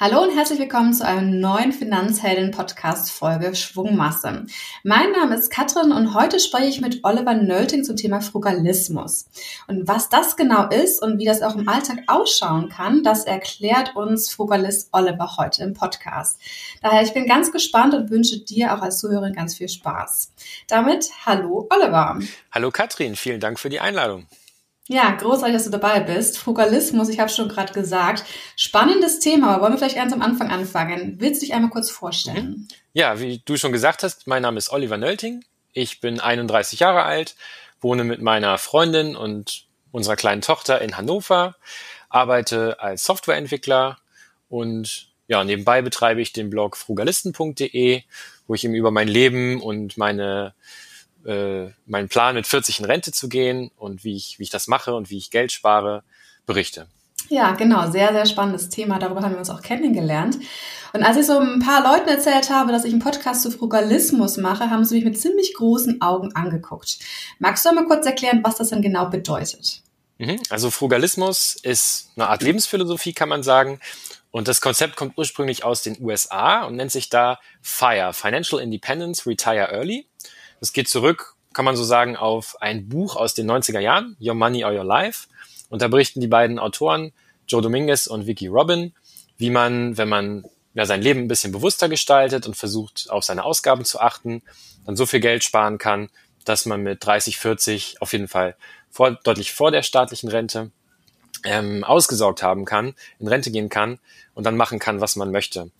Hallo und herzlich willkommen zu einer neuen Finanzhelden-Podcast-Folge Schwungmasse. Mein Name ist Katrin und heute spreche ich mit Oliver Nölting zum Thema Frugalismus. Und was das genau ist und wie das auch im Alltag ausschauen kann, das erklärt uns Frugalist Oliver heute im Podcast. Daher, ich bin ganz gespannt und wünsche dir auch als Zuhörerin ganz viel Spaß. Damit, hallo Oliver. Hallo Katrin, vielen Dank für die Einladung. Ja, großartig, dass du dabei bist. Frugalismus, ich habe schon gerade gesagt. Spannendes Thema, aber wollen wir vielleicht ganz am Anfang anfangen. Willst du dich einmal kurz vorstellen? Ja, wie du schon gesagt hast, mein Name ist Oliver Nölting. Ich bin 31 Jahre alt, wohne mit meiner Freundin und unserer kleinen Tochter in Hannover, arbeite als Softwareentwickler und ja, nebenbei betreibe ich den Blog frugalisten.de, wo ich eben über mein Leben und meine äh, meinen Plan mit 40 in Rente zu gehen und wie ich, wie ich das mache und wie ich Geld spare, berichte. Ja, genau, sehr, sehr spannendes Thema. Darüber haben wir uns auch kennengelernt. Und als ich so ein paar Leuten erzählt habe, dass ich einen Podcast zu Frugalismus mache, haben sie mich mit ziemlich großen Augen angeguckt. Magst du mal kurz erklären, was das denn genau bedeutet? Mhm. Also Frugalismus ist eine Art Lebensphilosophie, kann man sagen. Und das Konzept kommt ursprünglich aus den USA und nennt sich da FIRE, Financial Independence Retire Early. Es geht zurück, kann man so sagen, auf ein Buch aus den 90er Jahren, Your Money or Your Life. Und da berichten die beiden Autoren, Joe Dominguez und Vicky Robin, wie man, wenn man ja, sein Leben ein bisschen bewusster gestaltet und versucht, auf seine Ausgaben zu achten, dann so viel Geld sparen kann, dass man mit 30, 40 auf jeden Fall vor, deutlich vor der staatlichen Rente ähm, ausgesorgt haben kann, in Rente gehen kann und dann machen kann, was man möchte.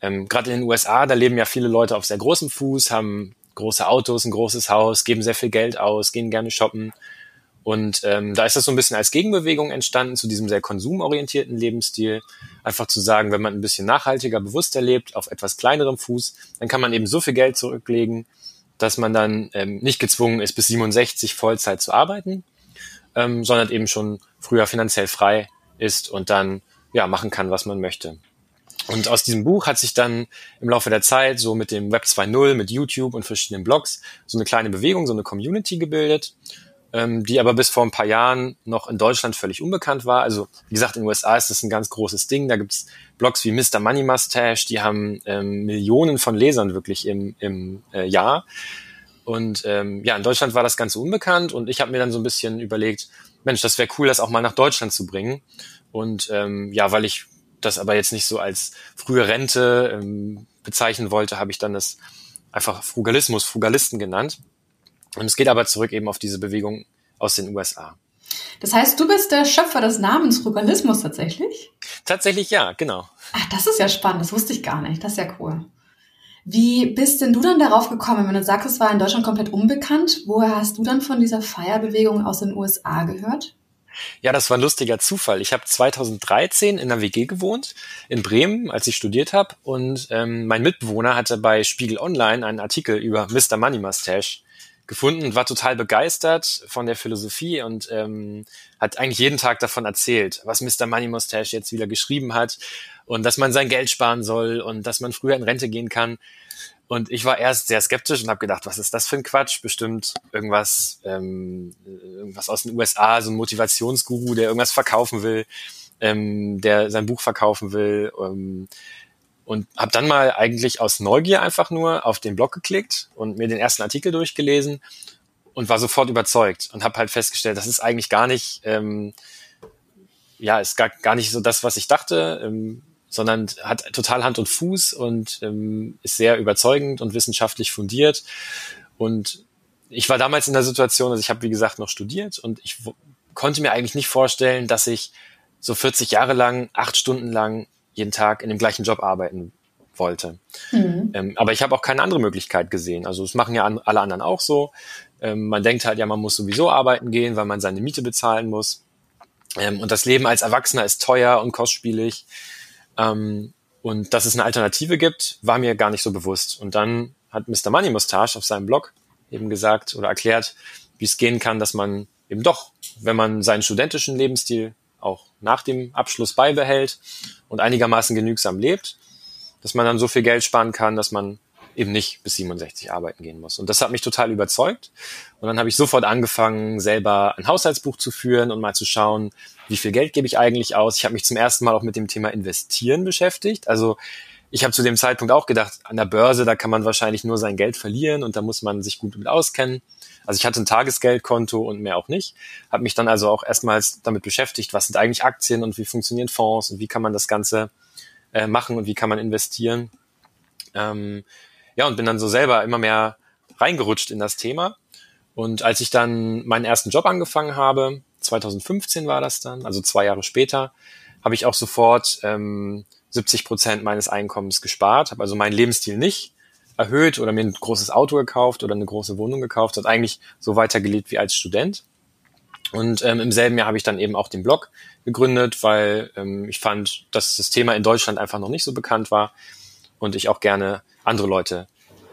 Ähm, Gerade in den USA, da leben ja viele Leute auf sehr großem Fuß, haben große Autos, ein großes Haus, geben sehr viel Geld aus, gehen gerne shoppen. Und ähm, da ist das so ein bisschen als Gegenbewegung entstanden zu diesem sehr konsumorientierten Lebensstil. Einfach zu sagen, wenn man ein bisschen nachhaltiger, bewusster lebt, auf etwas kleinerem Fuß, dann kann man eben so viel Geld zurücklegen, dass man dann ähm, nicht gezwungen ist, bis 67 Vollzeit zu arbeiten, ähm, sondern eben schon früher finanziell frei ist und dann ja machen kann, was man möchte. Und aus diesem Buch hat sich dann im Laufe der Zeit so mit dem Web 2.0, mit YouTube und verschiedenen Blogs so eine kleine Bewegung, so eine Community gebildet, ähm, die aber bis vor ein paar Jahren noch in Deutschland völlig unbekannt war. Also wie gesagt, in den USA ist das ein ganz großes Ding. Da gibt's Blogs wie Mr. Money Mustache, die haben ähm, Millionen von Lesern wirklich im, im äh, Jahr. Und ähm, ja, in Deutschland war das Ganze unbekannt und ich habe mir dann so ein bisschen überlegt, Mensch, das wäre cool, das auch mal nach Deutschland zu bringen. Und ähm, ja, weil ich das aber jetzt nicht so als frühe Rente ähm, bezeichnen wollte, habe ich dann das einfach Frugalismus, Frugalisten genannt. Und es geht aber zurück eben auf diese Bewegung aus den USA. Das heißt, du bist der Schöpfer des Namens Frugalismus tatsächlich? Tatsächlich ja, genau. Ach, das ist ja spannend, das wusste ich gar nicht. Das ist ja cool. Wie bist denn du dann darauf gekommen, wenn du sagst, es war in Deutschland komplett unbekannt? Woher hast du dann von dieser Feierbewegung aus den USA gehört? Ja, das war ein lustiger Zufall. Ich habe 2013 in einer WG gewohnt, in Bremen, als ich studiert habe. Und ähm, mein Mitbewohner hatte bei Spiegel Online einen Artikel über Mr. Money Mustache gefunden und war total begeistert von der Philosophie und ähm, hat eigentlich jeden Tag davon erzählt, was Mr. Money Mustache jetzt wieder geschrieben hat und dass man sein Geld sparen soll und dass man früher in Rente gehen kann. Und ich war erst sehr skeptisch und habe gedacht, was ist das für ein Quatsch? Bestimmt irgendwas, ähm, irgendwas aus den USA, so ein Motivationsguru, der irgendwas verkaufen will, ähm, der sein Buch verkaufen will. Ähm, und habe dann mal eigentlich aus Neugier einfach nur auf den Blog geklickt und mir den ersten Artikel durchgelesen und war sofort überzeugt und habe halt festgestellt, das ist eigentlich gar nicht, ähm, ja, ist gar, gar nicht so das, was ich dachte. Ähm, sondern hat total Hand und Fuß und ähm, ist sehr überzeugend und wissenschaftlich fundiert. Und ich war damals in der Situation, also ich habe wie gesagt noch studiert und ich konnte mir eigentlich nicht vorstellen, dass ich so 40 Jahre lang, acht Stunden lang jeden Tag in dem gleichen Job arbeiten wollte. Mhm. Ähm, aber ich habe auch keine andere Möglichkeit gesehen. Also das machen ja an, alle anderen auch so. Ähm, man denkt halt, ja, man muss sowieso arbeiten gehen, weil man seine Miete bezahlen muss. Ähm, und das Leben als Erwachsener ist teuer und kostspielig. Ähm, und dass es eine Alternative gibt, war mir gar nicht so bewusst. Und dann hat Mr. Money Mustache auf seinem Blog eben gesagt oder erklärt, wie es gehen kann, dass man eben doch, wenn man seinen studentischen Lebensstil auch nach dem Abschluss beibehält und einigermaßen genügsam lebt, dass man dann so viel Geld sparen kann, dass man eben nicht bis 67 arbeiten gehen muss. Und das hat mich total überzeugt. Und dann habe ich sofort angefangen, selber ein Haushaltsbuch zu führen und mal zu schauen, wie viel Geld gebe ich eigentlich aus. Ich habe mich zum ersten Mal auch mit dem Thema Investieren beschäftigt. Also ich habe zu dem Zeitpunkt auch gedacht, an der Börse, da kann man wahrscheinlich nur sein Geld verlieren und da muss man sich gut mit auskennen. Also ich hatte ein Tagesgeldkonto und mehr auch nicht. Habe mich dann also auch erstmals damit beschäftigt, was sind eigentlich Aktien und wie funktionieren Fonds und wie kann man das Ganze äh, machen und wie kann man investieren. Ähm, ja, und bin dann so selber immer mehr reingerutscht in das Thema. Und als ich dann meinen ersten Job angefangen habe, 2015 war das dann, also zwei Jahre später, habe ich auch sofort ähm, 70 Prozent meines Einkommens gespart, habe also meinen Lebensstil nicht erhöht oder mir ein großes Auto gekauft oder eine große Wohnung gekauft, hat eigentlich so weitergelebt wie als Student. Und ähm, im selben Jahr habe ich dann eben auch den Blog gegründet, weil ähm, ich fand, dass das Thema in Deutschland einfach noch nicht so bekannt war und ich auch gerne andere Leute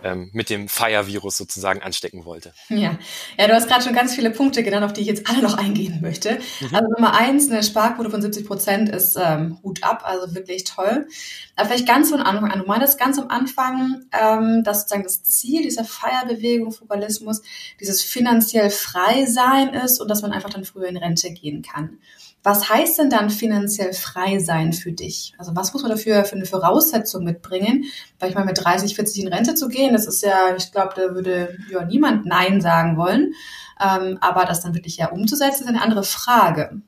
ähm, mit dem Fire-Virus sozusagen anstecken wollte. Ja, ja du hast gerade schon ganz viele Punkte genannt, auf die ich jetzt alle noch eingehen möchte. Mhm. Also Nummer eins, eine Sparquote von 70 Prozent ist ähm, Hut ab, also wirklich toll. Aber vielleicht ganz von Anfang an. Du meintest ganz am Anfang, ähm, dass sozusagen das Ziel dieser Feierbewegung, Fugalismus, dieses finanziell frei sein ist und dass man einfach dann früher in Rente gehen kann. Was heißt denn dann finanziell frei sein für dich? Also was muss man dafür für eine Voraussetzung mitbringen? Weil ich meine, mit 30, 40 in Rente zu gehen, das ist ja, ich glaube, da würde ja niemand Nein sagen wollen. Ähm, aber das dann wirklich ja umzusetzen, ist eine andere Frage.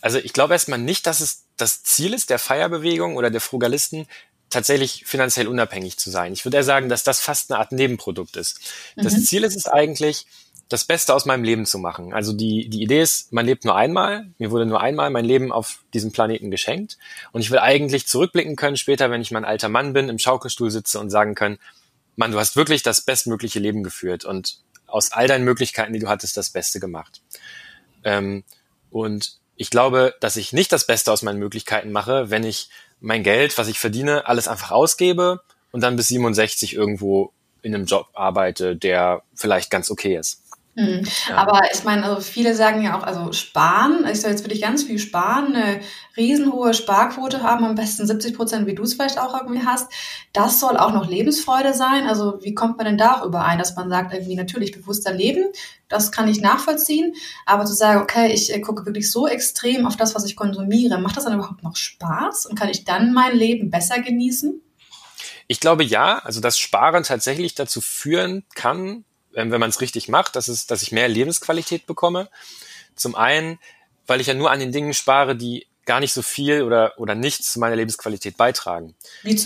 Also ich glaube erstmal nicht, dass es das Ziel ist der Feierbewegung oder der Frugalisten, tatsächlich finanziell unabhängig zu sein. Ich würde eher sagen, dass das fast eine Art Nebenprodukt ist. Das mhm. Ziel ist es eigentlich, das Beste aus meinem Leben zu machen. Also die, die Idee ist, man lebt nur einmal. Mir wurde nur einmal mein Leben auf diesem Planeten geschenkt. Und ich will eigentlich zurückblicken können später, wenn ich mein alter Mann bin, im Schaukelstuhl sitze und sagen können, Mann, du hast wirklich das bestmögliche Leben geführt und aus all deinen Möglichkeiten, die du hattest, das Beste gemacht. Ähm, und ich glaube, dass ich nicht das Beste aus meinen Möglichkeiten mache, wenn ich mein Geld, was ich verdiene, alles einfach ausgebe und dann bis 67 irgendwo in einem Job arbeite, der vielleicht ganz okay ist. Mhm. Ja. Aber ich meine, also viele sagen ja auch, also sparen, ich soll jetzt wirklich ganz viel sparen, eine riesenhohe Sparquote haben, am besten 70 Prozent, wie du es vielleicht auch irgendwie hast. Das soll auch noch Lebensfreude sein. Also wie kommt man denn da auch überein, dass man sagt, irgendwie natürlich bewusster leben, das kann ich nachvollziehen, aber zu sagen, okay, ich äh, gucke wirklich so extrem auf das, was ich konsumiere, macht das dann überhaupt noch Spaß und kann ich dann mein Leben besser genießen? Ich glaube ja, also dass Sparen tatsächlich dazu führen kann, wenn man es richtig macht, dass, es, dass ich mehr Lebensqualität bekomme. Zum einen, weil ich ja nur an den Dingen spare, die gar nicht so viel oder, oder nichts zu meiner Lebensqualität beitragen.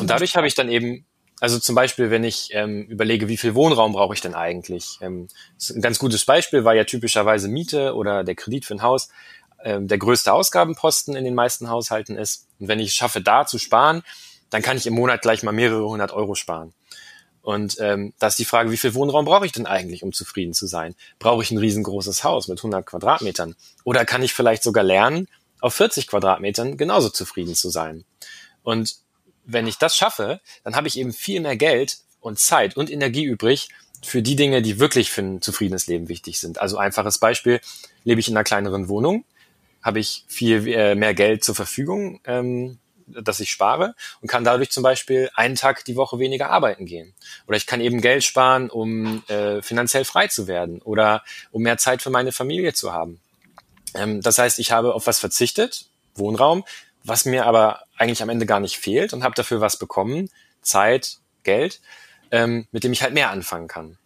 Und dadurch habe ich dann eben, also zum Beispiel, wenn ich ähm, überlege, wie viel Wohnraum brauche ich denn eigentlich? Ähm, ein ganz gutes Beispiel war ja typischerweise Miete oder der Kredit für ein Haus ähm, der größte Ausgabenposten in den meisten Haushalten ist. Und wenn ich es schaffe, da zu sparen, dann kann ich im Monat gleich mal mehrere hundert Euro sparen. Und ähm, da ist die Frage, wie viel Wohnraum brauche ich denn eigentlich, um zufrieden zu sein? Brauche ich ein riesengroßes Haus mit 100 Quadratmetern? Oder kann ich vielleicht sogar lernen, auf 40 Quadratmetern genauso zufrieden zu sein? Und wenn ich das schaffe, dann habe ich eben viel mehr Geld und Zeit und Energie übrig für die Dinge, die wirklich für ein zufriedenes Leben wichtig sind. Also einfaches Beispiel, lebe ich in einer kleineren Wohnung, habe ich viel äh, mehr Geld zur Verfügung, ähm, dass ich spare und kann dadurch zum Beispiel einen Tag die Woche weniger arbeiten gehen. Oder ich kann eben Geld sparen, um äh, finanziell frei zu werden oder um mehr Zeit für meine Familie zu haben. Ähm, das heißt, ich habe auf was verzichtet, Wohnraum, was mir aber eigentlich am Ende gar nicht fehlt und habe dafür was bekommen, Zeit, Geld, ähm, mit dem ich halt mehr anfangen kann.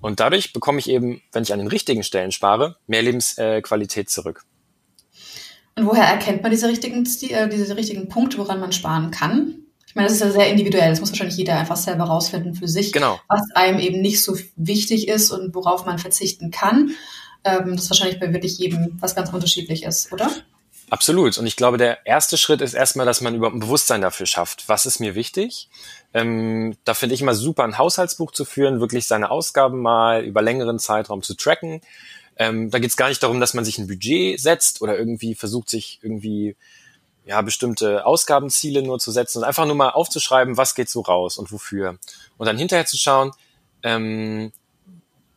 Und dadurch bekomme ich eben, wenn ich an den richtigen Stellen spare, mehr Lebensqualität zurück. Und woher erkennt man diese richtigen, äh, diese richtigen Punkte, woran man sparen kann? Ich meine, das ist ja sehr individuell. Das muss wahrscheinlich jeder einfach selber rausfinden für sich, genau. was einem eben nicht so wichtig ist und worauf man verzichten kann. Ähm, das ist wahrscheinlich bei wirklich jedem was ganz unterschiedlich ist, oder? Absolut. Und ich glaube, der erste Schritt ist erstmal, dass man überhaupt ein Bewusstsein dafür schafft. Was ist mir wichtig? Ähm, da finde ich immer super, ein Haushaltsbuch zu führen, wirklich seine Ausgaben mal über längeren Zeitraum zu tracken ähm, da geht es gar nicht darum, dass man sich ein Budget setzt oder irgendwie versucht, sich irgendwie ja, bestimmte Ausgabenziele nur zu setzen und einfach nur mal aufzuschreiben, was geht so raus und wofür. Und dann hinterher zu schauen, ähm,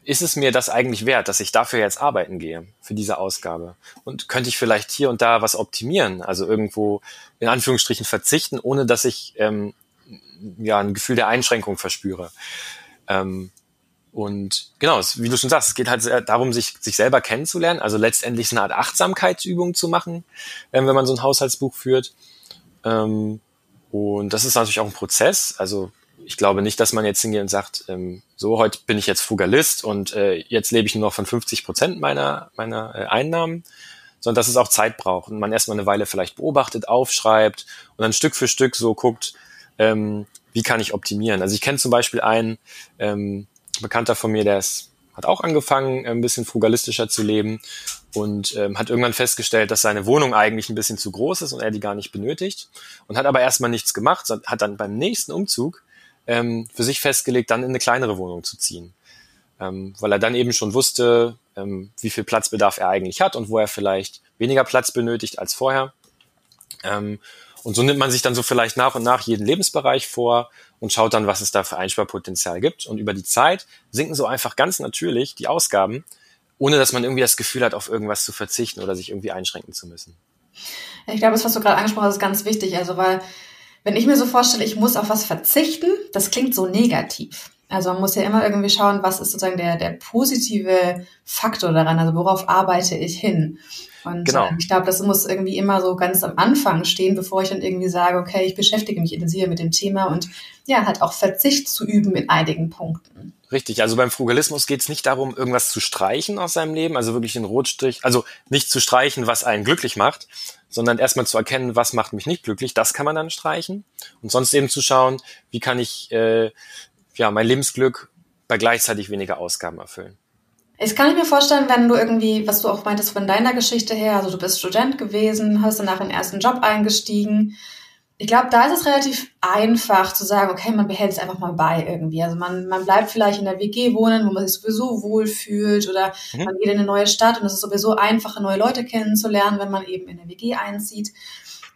ist es mir das eigentlich wert, dass ich dafür jetzt arbeiten gehe, für diese Ausgabe? Und könnte ich vielleicht hier und da was optimieren, also irgendwo in Anführungsstrichen verzichten, ohne dass ich ähm, ja, ein Gefühl der Einschränkung verspüre. Ähm, und genau, wie du schon sagst, es geht halt darum, sich, sich selber kennenzulernen, also letztendlich eine Art Achtsamkeitsübung zu machen, äh, wenn man so ein Haushaltsbuch führt. Ähm, und das ist natürlich auch ein Prozess. Also ich glaube nicht, dass man jetzt hingeht und sagt, ähm, so, heute bin ich jetzt Frugalist und äh, jetzt lebe ich nur noch von 50 Prozent meiner, meiner äh, Einnahmen, sondern dass es auch Zeit braucht und man erstmal eine Weile vielleicht beobachtet, aufschreibt und dann Stück für Stück so guckt, ähm, wie kann ich optimieren. Also ich kenne zum Beispiel einen ähm, Bekannter von mir, der ist, hat auch angefangen, ein bisschen frugalistischer zu leben und ähm, hat irgendwann festgestellt, dass seine Wohnung eigentlich ein bisschen zu groß ist und er die gar nicht benötigt und hat aber erstmal nichts gemacht, hat dann beim nächsten Umzug ähm, für sich festgelegt, dann in eine kleinere Wohnung zu ziehen. Ähm, weil er dann eben schon wusste, ähm, wie viel Platzbedarf er eigentlich hat und wo er vielleicht weniger Platz benötigt als vorher. Ähm, und so nimmt man sich dann so vielleicht nach und nach jeden Lebensbereich vor und schaut dann, was es da für Einsparpotenzial gibt. Und über die Zeit sinken so einfach ganz natürlich die Ausgaben, ohne dass man irgendwie das Gefühl hat, auf irgendwas zu verzichten oder sich irgendwie einschränken zu müssen. Ich glaube, das, was du gerade angesprochen hast, ist ganz wichtig. Also, weil wenn ich mir so vorstelle, ich muss auf was verzichten, das klingt so negativ. Also man muss ja immer irgendwie schauen, was ist sozusagen der, der positive Faktor daran, also worauf arbeite ich hin. Und genau. äh, ich glaube, das muss irgendwie immer so ganz am Anfang stehen, bevor ich dann irgendwie sage, okay, ich beschäftige mich intensiver mit dem Thema und ja, halt auch Verzicht zu üben in einigen Punkten. Richtig, also beim Frugalismus geht es nicht darum, irgendwas zu streichen aus seinem Leben, also wirklich den Rotstrich, also nicht zu streichen, was einen glücklich macht, sondern erstmal zu erkennen, was macht mich nicht glücklich, das kann man dann streichen. Und sonst eben zu schauen, wie kann ich äh, ja, mein Lebensglück bei gleichzeitig weniger Ausgaben erfüllen. Ich kann mir vorstellen, wenn du irgendwie, was du auch meintest von deiner Geschichte her, also du bist Student gewesen, hast danach in den ersten Job eingestiegen. Ich glaube, da ist es relativ einfach zu sagen, okay, man behält es einfach mal bei irgendwie. Also man, man bleibt vielleicht in der WG wohnen, wo man sich sowieso wohlfühlt oder mhm. man geht in eine neue Stadt und es ist sowieso einfacher, neue Leute kennenzulernen, wenn man eben in eine WG einzieht.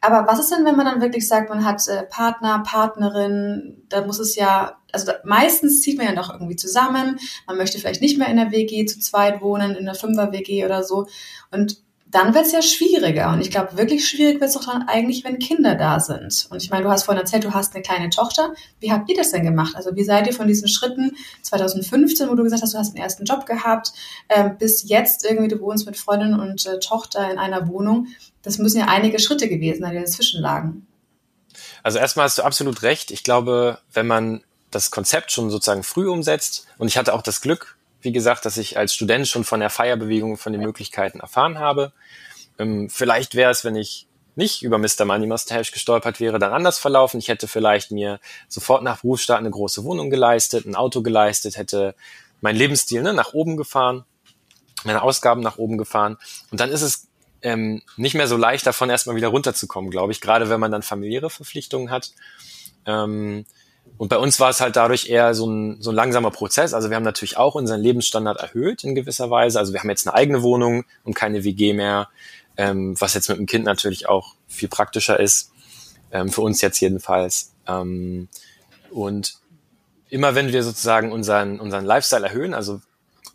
Aber was ist denn, wenn man dann wirklich sagt, man hat äh, Partner, Partnerin, da muss es ja, also meistens zieht man ja noch irgendwie zusammen, man möchte vielleicht nicht mehr in der WG zu zweit wohnen, in der Fünfer-WG oder so. Und dann wird es ja schwieriger. Und ich glaube, wirklich schwierig wird es doch dann eigentlich, wenn Kinder da sind. Und ich meine, du hast vorhin erzählt, du hast eine kleine Tochter. Wie habt ihr das denn gemacht? Also wie seid ihr von diesen Schritten 2015, wo du gesagt hast, du hast den ersten Job gehabt, äh, bis jetzt irgendwie du wohnst mit Freundin und äh, Tochter in einer Wohnung? Das müssen ja einige Schritte gewesen sein, die dazwischen lagen. Also erstmal hast du absolut recht. Ich glaube, wenn man das Konzept schon sozusagen früh umsetzt, und ich hatte auch das Glück, wie gesagt, dass ich als Student schon von der Feierbewegung, von den Möglichkeiten erfahren habe. Ähm, vielleicht wäre es, wenn ich nicht über Mr. Money Mustache gestolpert wäre, dann anders verlaufen. Ich hätte vielleicht mir sofort nach Berufsstart eine große Wohnung geleistet, ein Auto geleistet, hätte meinen Lebensstil ne, nach oben gefahren, meine Ausgaben nach oben gefahren. Und dann ist es ähm, nicht mehr so leicht, davon erstmal wieder runterzukommen, glaube ich, gerade wenn man dann familiäre Verpflichtungen hat. Ähm, und bei uns war es halt dadurch eher so ein, so ein langsamer Prozess. Also wir haben natürlich auch unseren Lebensstandard erhöht in gewisser Weise. Also wir haben jetzt eine eigene Wohnung und keine WG mehr, ähm, was jetzt mit dem Kind natürlich auch viel praktischer ist, ähm, für uns jetzt jedenfalls. Ähm, und immer wenn wir sozusagen unseren, unseren Lifestyle erhöhen, also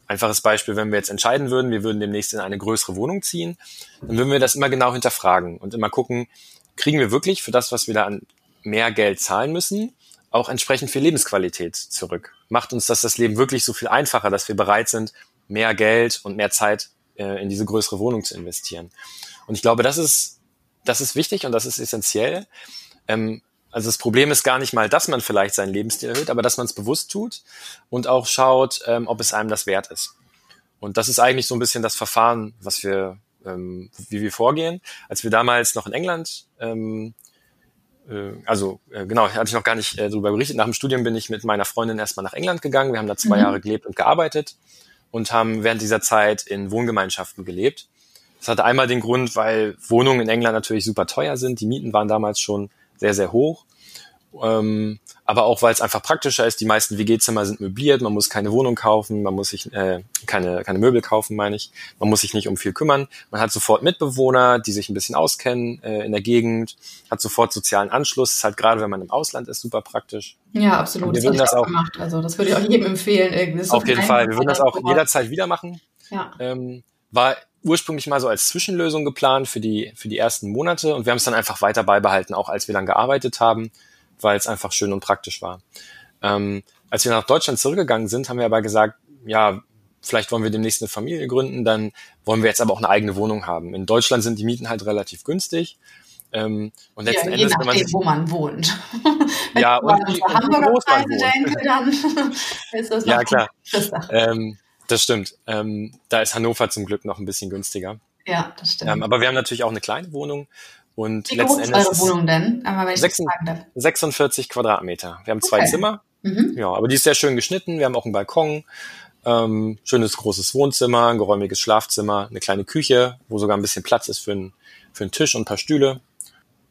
einfaches Beispiel, wenn wir jetzt entscheiden würden, wir würden demnächst in eine größere Wohnung ziehen, dann würden wir das immer genau hinterfragen und immer gucken, kriegen wir wirklich für das, was wir da an mehr Geld zahlen müssen, auch entsprechend viel Lebensqualität zurück? Macht uns das das Leben wirklich so viel einfacher, dass wir bereit sind, mehr Geld und mehr Zeit äh, in diese größere Wohnung zu investieren? Und ich glaube, das ist, das ist wichtig und das ist essentiell. Ähm, also das Problem ist gar nicht mal, dass man vielleicht seinen Lebensstil erhöht, aber dass man es bewusst tut und auch schaut, ähm, ob es einem das wert ist. Und das ist eigentlich so ein bisschen das Verfahren, was wir, ähm, wie wir vorgehen. Als wir damals noch in England, ähm, äh, also äh, genau, hatte ich noch gar nicht äh, darüber berichtet. Nach dem Studium bin ich mit meiner Freundin erstmal nach England gegangen. Wir haben da zwei mhm. Jahre gelebt und gearbeitet und haben während dieser Zeit in Wohngemeinschaften gelebt. Das hatte einmal den Grund, weil Wohnungen in England natürlich super teuer sind. Die Mieten waren damals schon sehr, sehr hoch. Ähm, aber auch, weil es einfach praktischer ist. Die meisten WG-Zimmer sind möbliert, man muss keine Wohnung kaufen, man muss sich äh, keine, keine Möbel kaufen, meine ich. Man muss sich nicht um viel kümmern. Man hat sofort Mitbewohner, die sich ein bisschen auskennen äh, in der Gegend, hat sofort sozialen Anschluss. Das ist halt gerade, wenn man im Ausland ist, super praktisch. Ja, absolut. Wir das würden das auch gemacht. Also das würde ich auch jedem empfehlen. Irgendwie. Auf jeden Fall. Wir würden das auch jederzeit wieder machen. Ja. Ähm, war ursprünglich mal so als Zwischenlösung geplant für die, für die ersten Monate und wir haben es dann einfach weiter beibehalten, auch als wir dann gearbeitet haben, weil es einfach schön und praktisch war. Ähm, als wir nach Deutschland zurückgegangen sind, haben wir aber gesagt, ja, vielleicht wollen wir demnächst eine Familie gründen, dann wollen wir jetzt aber auch eine eigene Wohnung haben. In Deutschland sind die Mieten halt relativ günstig. Ähm, und letzten ja, je Endes, nachdem, man sich, wo man wohnt. Wenn ja, ich und wie, Hamburger Preise denke, dann ist das Ja, klar. Ähm, das stimmt. Ähm, da ist Hannover zum Glück noch ein bisschen günstiger. Ja, das stimmt. Ähm, aber wir haben natürlich auch eine kleine Wohnung. Und Wie groß ist eure Wohnung denn? Wenn 46, 46 Quadratmeter. Wir haben zwei okay. Zimmer. Mhm. Ja, aber die ist sehr schön geschnitten. Wir haben auch einen Balkon. Ähm, schönes großes Wohnzimmer, ein geräumiges Schlafzimmer, eine kleine Küche, wo sogar ein bisschen Platz ist für, ein, für einen Tisch und ein paar Stühle.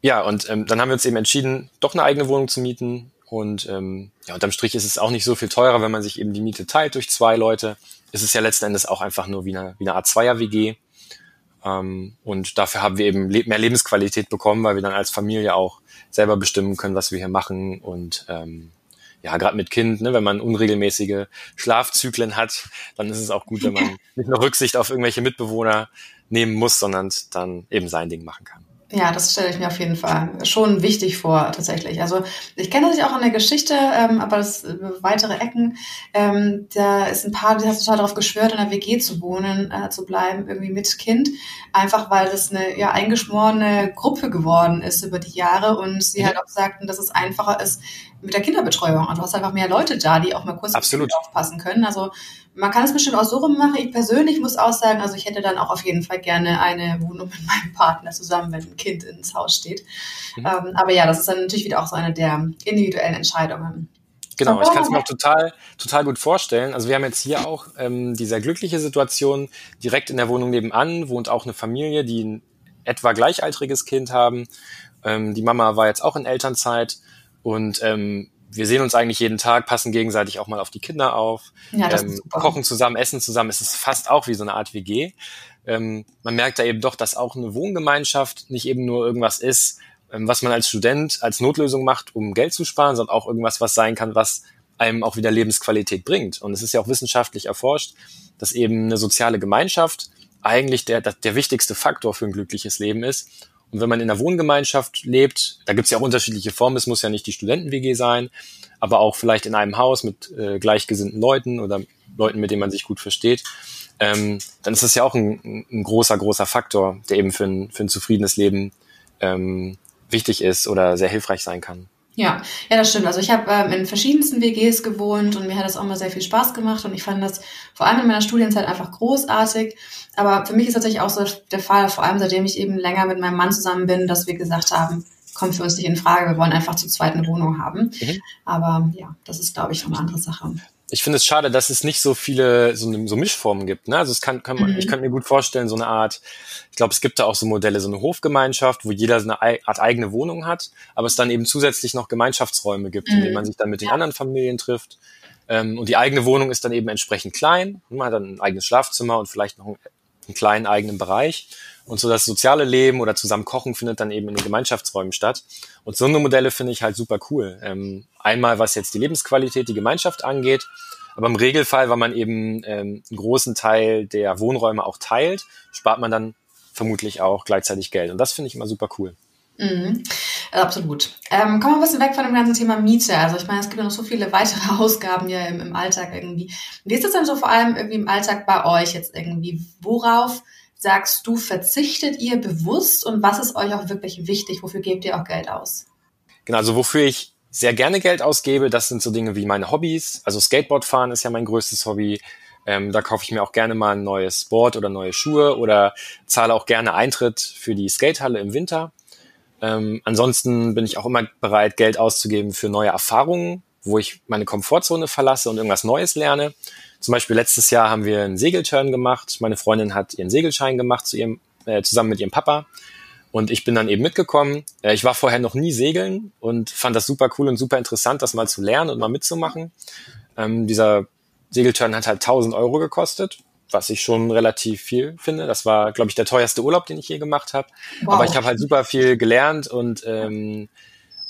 Ja, und ähm, dann haben wir uns eben entschieden, doch eine eigene Wohnung zu mieten. Und ähm, ja, unterm Strich ist es auch nicht so viel teurer, wenn man sich eben die Miete teilt durch zwei Leute. Es ist ja letzten Endes auch einfach nur wie eine, wie eine Art Zweier-WG. Ähm, und dafür haben wir eben mehr Lebensqualität bekommen, weil wir dann als Familie auch selber bestimmen können, was wir hier machen und ähm, ja, gerade mit Kind, ne, wenn man unregelmäßige Schlafzyklen hat, dann ist es auch gut, wenn man nicht nur Rücksicht auf irgendwelche Mitbewohner nehmen muss, sondern dann eben sein Ding machen kann. Ja, das stelle ich mir auf jeden Fall schon wichtig vor, tatsächlich. Also ich kenne das ja auch in der Geschichte, ähm, aber das äh, weitere Ecken, ähm, da ist ein Paar, die hat total darauf geschwört, in der WG zu wohnen, äh, zu bleiben, irgendwie mit Kind, einfach weil das eine ja eingeschworene Gruppe geworden ist über die Jahre und sie halt auch sagten, dass es einfacher ist mit der Kinderbetreuung. Und du hast einfach mehr Leute da, die auch mal kurz aufpassen können. Also man kann es bestimmt auch so rum machen. Ich persönlich muss auch sagen, also ich hätte dann auch auf jeden Fall gerne eine Wohnung mit meinem Partner zusammen, wenn ein Kind ins Haus steht. Mhm. Ähm, aber ja, das ist dann natürlich wieder auch so eine der individuellen Entscheidungen. Genau, ich kann es mir auch total, total gut vorstellen. Also wir haben jetzt hier auch ähm, diese glückliche Situation, direkt in der Wohnung nebenan wohnt auch eine Familie, die ein etwa gleichaltriges Kind haben. Ähm, die Mama war jetzt auch in Elternzeit und ähm, wir sehen uns eigentlich jeden Tag, passen gegenseitig auch mal auf die Kinder auf, ja, ähm, kochen zusammen, essen zusammen. Es ist fast auch wie so eine Art WG. Ähm, man merkt da eben doch, dass auch eine Wohngemeinschaft nicht eben nur irgendwas ist, ähm, was man als Student als Notlösung macht, um Geld zu sparen, sondern auch irgendwas, was sein kann, was einem auch wieder Lebensqualität bringt. Und es ist ja auch wissenschaftlich erforscht, dass eben eine soziale Gemeinschaft eigentlich der, der wichtigste Faktor für ein glückliches Leben ist und wenn man in einer Wohngemeinschaft lebt, da gibt es ja auch unterschiedliche Formen, es muss ja nicht die Studenten-WG sein, aber auch vielleicht in einem Haus mit äh, gleichgesinnten Leuten oder Leuten, mit denen man sich gut versteht, ähm, dann ist das ja auch ein, ein großer, großer Faktor, der eben für ein, für ein zufriedenes Leben ähm, wichtig ist oder sehr hilfreich sein kann. Ja, ja, das stimmt. Also ich habe ähm, in verschiedensten WGs gewohnt und mir hat das auch mal sehr viel Spaß gemacht und ich fand das vor allem in meiner Studienzeit einfach großartig. Aber für mich ist tatsächlich auch so der Fall, vor allem seitdem ich eben länger mit meinem Mann zusammen bin, dass wir gesagt haben, kommt für uns nicht in Frage, wir wollen einfach zu zweit eine Wohnung haben. Mhm. Aber ja, das ist, glaube ich, eine andere Sache ich finde es schade, dass es nicht so viele so, so Mischformen gibt. Ne? Also es kann, kann man, mhm. ich kann mir gut vorstellen, so eine Art, ich glaube, es gibt da auch so Modelle, so eine Hofgemeinschaft, wo jeder so eine Art eigene Wohnung hat, aber es dann eben zusätzlich noch Gemeinschaftsräume gibt, mhm. in denen mhm. man sich dann mit den anderen Familien trifft. Ähm, und die eigene Wohnung ist dann eben entsprechend klein. Man hat dann ein eigenes Schlafzimmer und vielleicht noch einen, einen kleinen eigenen Bereich. Und so das soziale Leben oder zusammen kochen findet dann eben in den Gemeinschaftsräumen statt. Und so eine Modelle finde ich halt super cool. Ähm, einmal was jetzt die Lebensqualität, die Gemeinschaft angeht, aber im Regelfall, weil man eben ähm, einen großen Teil der Wohnräume auch teilt, spart man dann vermutlich auch gleichzeitig Geld. Und das finde ich immer super cool. Mhm. Absolut. Ähm, kommen wir ein bisschen weg von dem ganzen Thema Miete. Also ich meine, es gibt ja noch so viele weitere Ausgaben ja im, im Alltag irgendwie. Wie ist das denn so vor allem irgendwie im Alltag bei euch jetzt irgendwie? Worauf sagst du, verzichtet ihr bewusst und was ist euch auch wirklich wichtig? Wofür gebt ihr auch Geld aus? Genau, also wofür ich sehr gerne Geld ausgebe, das sind so Dinge wie meine Hobbys. Also Skateboard fahren ist ja mein größtes Hobby. Ähm, da kaufe ich mir auch gerne mal ein neues Board oder neue Schuhe oder zahle auch gerne Eintritt für die Skatehalle im Winter. Ähm, ansonsten bin ich auch immer bereit, Geld auszugeben für neue Erfahrungen, wo ich meine Komfortzone verlasse und irgendwas Neues lerne. Zum Beispiel letztes Jahr haben wir einen Segelturn gemacht. Meine Freundin hat ihren Segelschein gemacht zu ihrem, äh, zusammen mit ihrem Papa. Und ich bin dann eben mitgekommen. Äh, ich war vorher noch nie segeln und fand das super cool und super interessant, das mal zu lernen und mal mitzumachen. Ähm, dieser Segelturn hat halt 1000 Euro gekostet, was ich schon relativ viel finde. Das war, glaube ich, der teuerste Urlaub, den ich je gemacht habe. Wow. Aber ich habe halt super viel gelernt und ähm,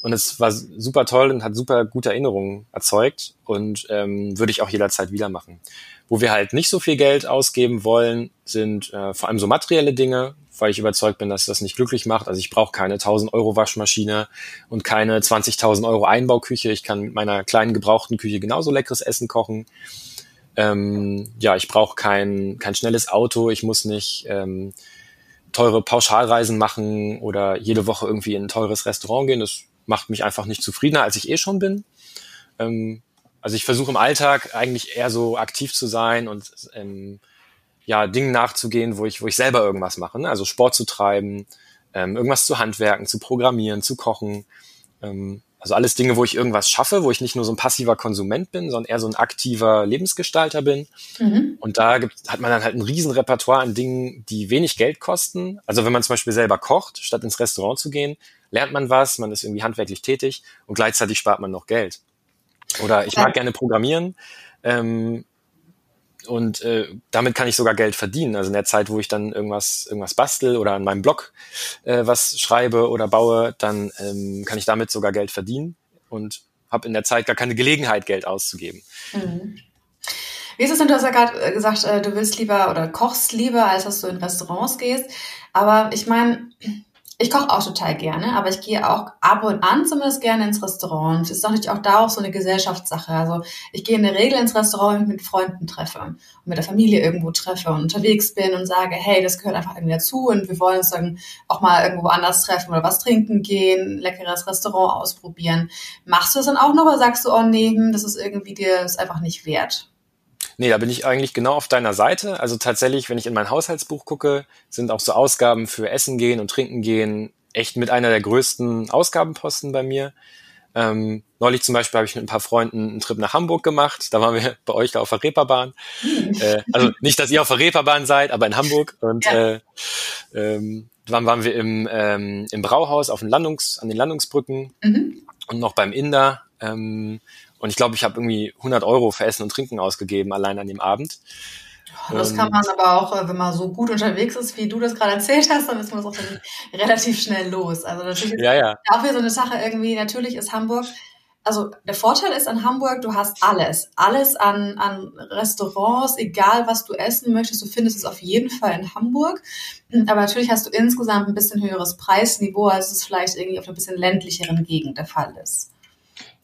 und es war super toll und hat super gute Erinnerungen erzeugt und ähm, würde ich auch jederzeit wieder machen. Wo wir halt nicht so viel Geld ausgeben wollen, sind äh, vor allem so materielle Dinge, weil ich überzeugt bin, dass das nicht glücklich macht. Also ich brauche keine 1000 Euro Waschmaschine und keine 20.000 Euro Einbauküche. Ich kann mit meiner kleinen gebrauchten Küche genauso leckeres Essen kochen. Ähm, ja, ich brauche kein, kein schnelles Auto. Ich muss nicht ähm, teure Pauschalreisen machen oder jede Woche irgendwie in ein teures Restaurant gehen. Das macht mich einfach nicht zufriedener, als ich eh schon bin. Ähm, also ich versuche im Alltag eigentlich eher so aktiv zu sein und ähm, ja, Dingen nachzugehen, wo ich, wo ich selber irgendwas mache. Ne? Also Sport zu treiben, ähm, irgendwas zu handwerken, zu programmieren, zu kochen. Ähm, also alles Dinge, wo ich irgendwas schaffe, wo ich nicht nur so ein passiver Konsument bin, sondern eher so ein aktiver Lebensgestalter bin. Mhm. Und da gibt, hat man dann halt ein Riesenrepertoire an Dingen, die wenig Geld kosten. Also wenn man zum Beispiel selber kocht, statt ins Restaurant zu gehen, lernt man was, man ist irgendwie handwerklich tätig und gleichzeitig spart man noch Geld. Oder ich mag gerne programmieren. Ähm, und äh, damit kann ich sogar Geld verdienen. Also in der Zeit, wo ich dann irgendwas, irgendwas bastel oder an meinem Blog äh, was schreibe oder baue, dann ähm, kann ich damit sogar Geld verdienen und habe in der Zeit gar keine Gelegenheit, Geld auszugeben. Mhm. Wie ist es denn, du hast ja gerade äh, gesagt, äh, du willst lieber oder kochst lieber, als dass du in Restaurants gehst. Aber ich meine, ich koche auch total gerne, aber ich gehe auch ab und an zumindest gerne ins Restaurant. Es ist natürlich auch da auch so eine Gesellschaftssache. Also ich gehe in der Regel ins Restaurant, wenn ich mit Freunden treffe und mit der Familie irgendwo treffe und unterwegs bin und sage, hey, das gehört einfach irgendwie dazu und wir wollen uns dann auch mal irgendwo anders treffen oder was trinken gehen, leckeres Restaurant ausprobieren. Machst du das dann auch noch oder sagst du, oh nee, hm, das ist irgendwie dir ist einfach nicht wert? Nee, da bin ich eigentlich genau auf deiner Seite. Also tatsächlich, wenn ich in mein Haushaltsbuch gucke, sind auch so Ausgaben für Essen gehen und Trinken gehen echt mit einer der größten Ausgabenposten bei mir. Ähm, neulich zum Beispiel habe ich mit ein paar Freunden einen Trip nach Hamburg gemacht. Da waren wir bei euch da auf der Reeperbahn. äh, also nicht, dass ihr auf der Reeperbahn seid, aber in Hamburg. Und ja. äh, ähm, dann waren wir im, ähm, im Brauhaus auf den Landungs, an den Landungsbrücken mhm. und noch beim Inder. Ähm, und ich glaube, ich habe irgendwie 100 Euro für Essen und Trinken ausgegeben, allein an dem Abend. Das kann man aber auch, äh, wenn man so gut unterwegs ist, wie du das gerade erzählt hast, dann ist man das auch relativ schnell los. Also natürlich ist ja, ja. auch wieder so eine Sache irgendwie, natürlich ist Hamburg, also der Vorteil ist an Hamburg, du hast alles. Alles an, an Restaurants, egal was du essen möchtest, du findest es auf jeden Fall in Hamburg. Aber natürlich hast du insgesamt ein bisschen höheres Preisniveau, als es vielleicht irgendwie auf einer bisschen ländlicheren Gegend der Fall ist.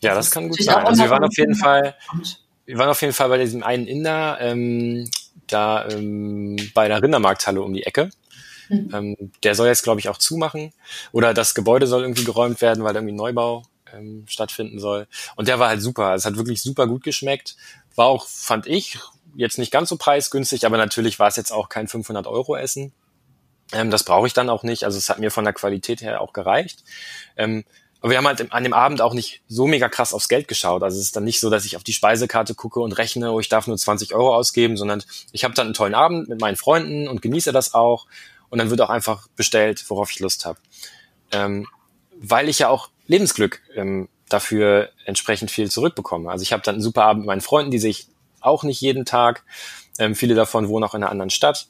Ja, das, das kann gut sein. Also wir waren auf jeden Fall, wir waren auf jeden Fall bei diesem einen Inder, ähm, da ähm, bei der Rindermarkthalle um die Ecke. Mhm. Ähm, der soll jetzt, glaube ich, auch zumachen. Oder das Gebäude soll irgendwie geräumt werden, weil irgendwie Neubau ähm, stattfinden soll. Und der war halt super. Es hat wirklich super gut geschmeckt. War auch, fand ich, jetzt nicht ganz so preisgünstig, aber natürlich war es jetzt auch kein 500 Euro Essen. Ähm, das brauche ich dann auch nicht. Also es hat mir von der Qualität her auch gereicht. Ähm, aber wir haben halt an dem Abend auch nicht so mega krass aufs Geld geschaut. Also es ist dann nicht so, dass ich auf die Speisekarte gucke und rechne, oh, ich darf nur 20 Euro ausgeben, sondern ich habe dann einen tollen Abend mit meinen Freunden und genieße das auch. Und dann wird auch einfach bestellt, worauf ich Lust habe. Ähm, weil ich ja auch Lebensglück ähm, dafür entsprechend viel zurückbekomme. Also ich habe dann einen super Abend mit meinen Freunden, die sehe ich auch nicht jeden Tag. Ähm, viele davon wohnen auch in einer anderen Stadt.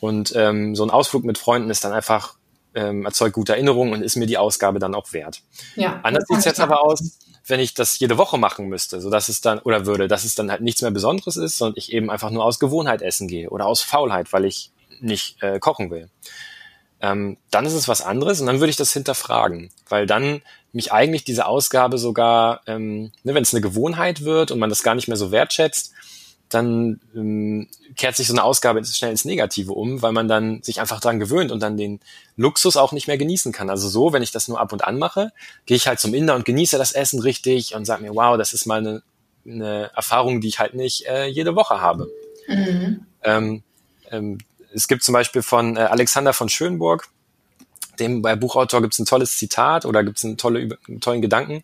Und ähm, so ein Ausflug mit Freunden ist dann einfach ähm, erzeugt gute Erinnerungen und ist mir die Ausgabe dann auch wert. Ja, Anders sieht es jetzt aber aus, wenn ich das jede Woche machen müsste, so dass es dann oder würde, dass es dann halt nichts mehr Besonderes ist, sondern ich eben einfach nur aus Gewohnheit essen gehe oder aus Faulheit, weil ich nicht äh, kochen will. Ähm, dann ist es was anderes und dann würde ich das hinterfragen, weil dann mich eigentlich diese Ausgabe sogar, ähm, ne, wenn es eine Gewohnheit wird und man das gar nicht mehr so wertschätzt, dann ähm, kehrt sich so eine Ausgabe schnell ins Negative um, weil man dann sich einfach dran gewöhnt und dann den Luxus auch nicht mehr genießen kann. Also so, wenn ich das nur ab und an mache, gehe ich halt zum Inder und genieße das Essen richtig und sage mir, wow, das ist mal eine, eine Erfahrung, die ich halt nicht äh, jede Woche habe. Mhm. Ähm, ähm, es gibt zum Beispiel von äh, Alexander von Schönburg, dem bei Buchautor gibt es ein tolles Zitat oder gibt es einen, tolle, einen tollen Gedanken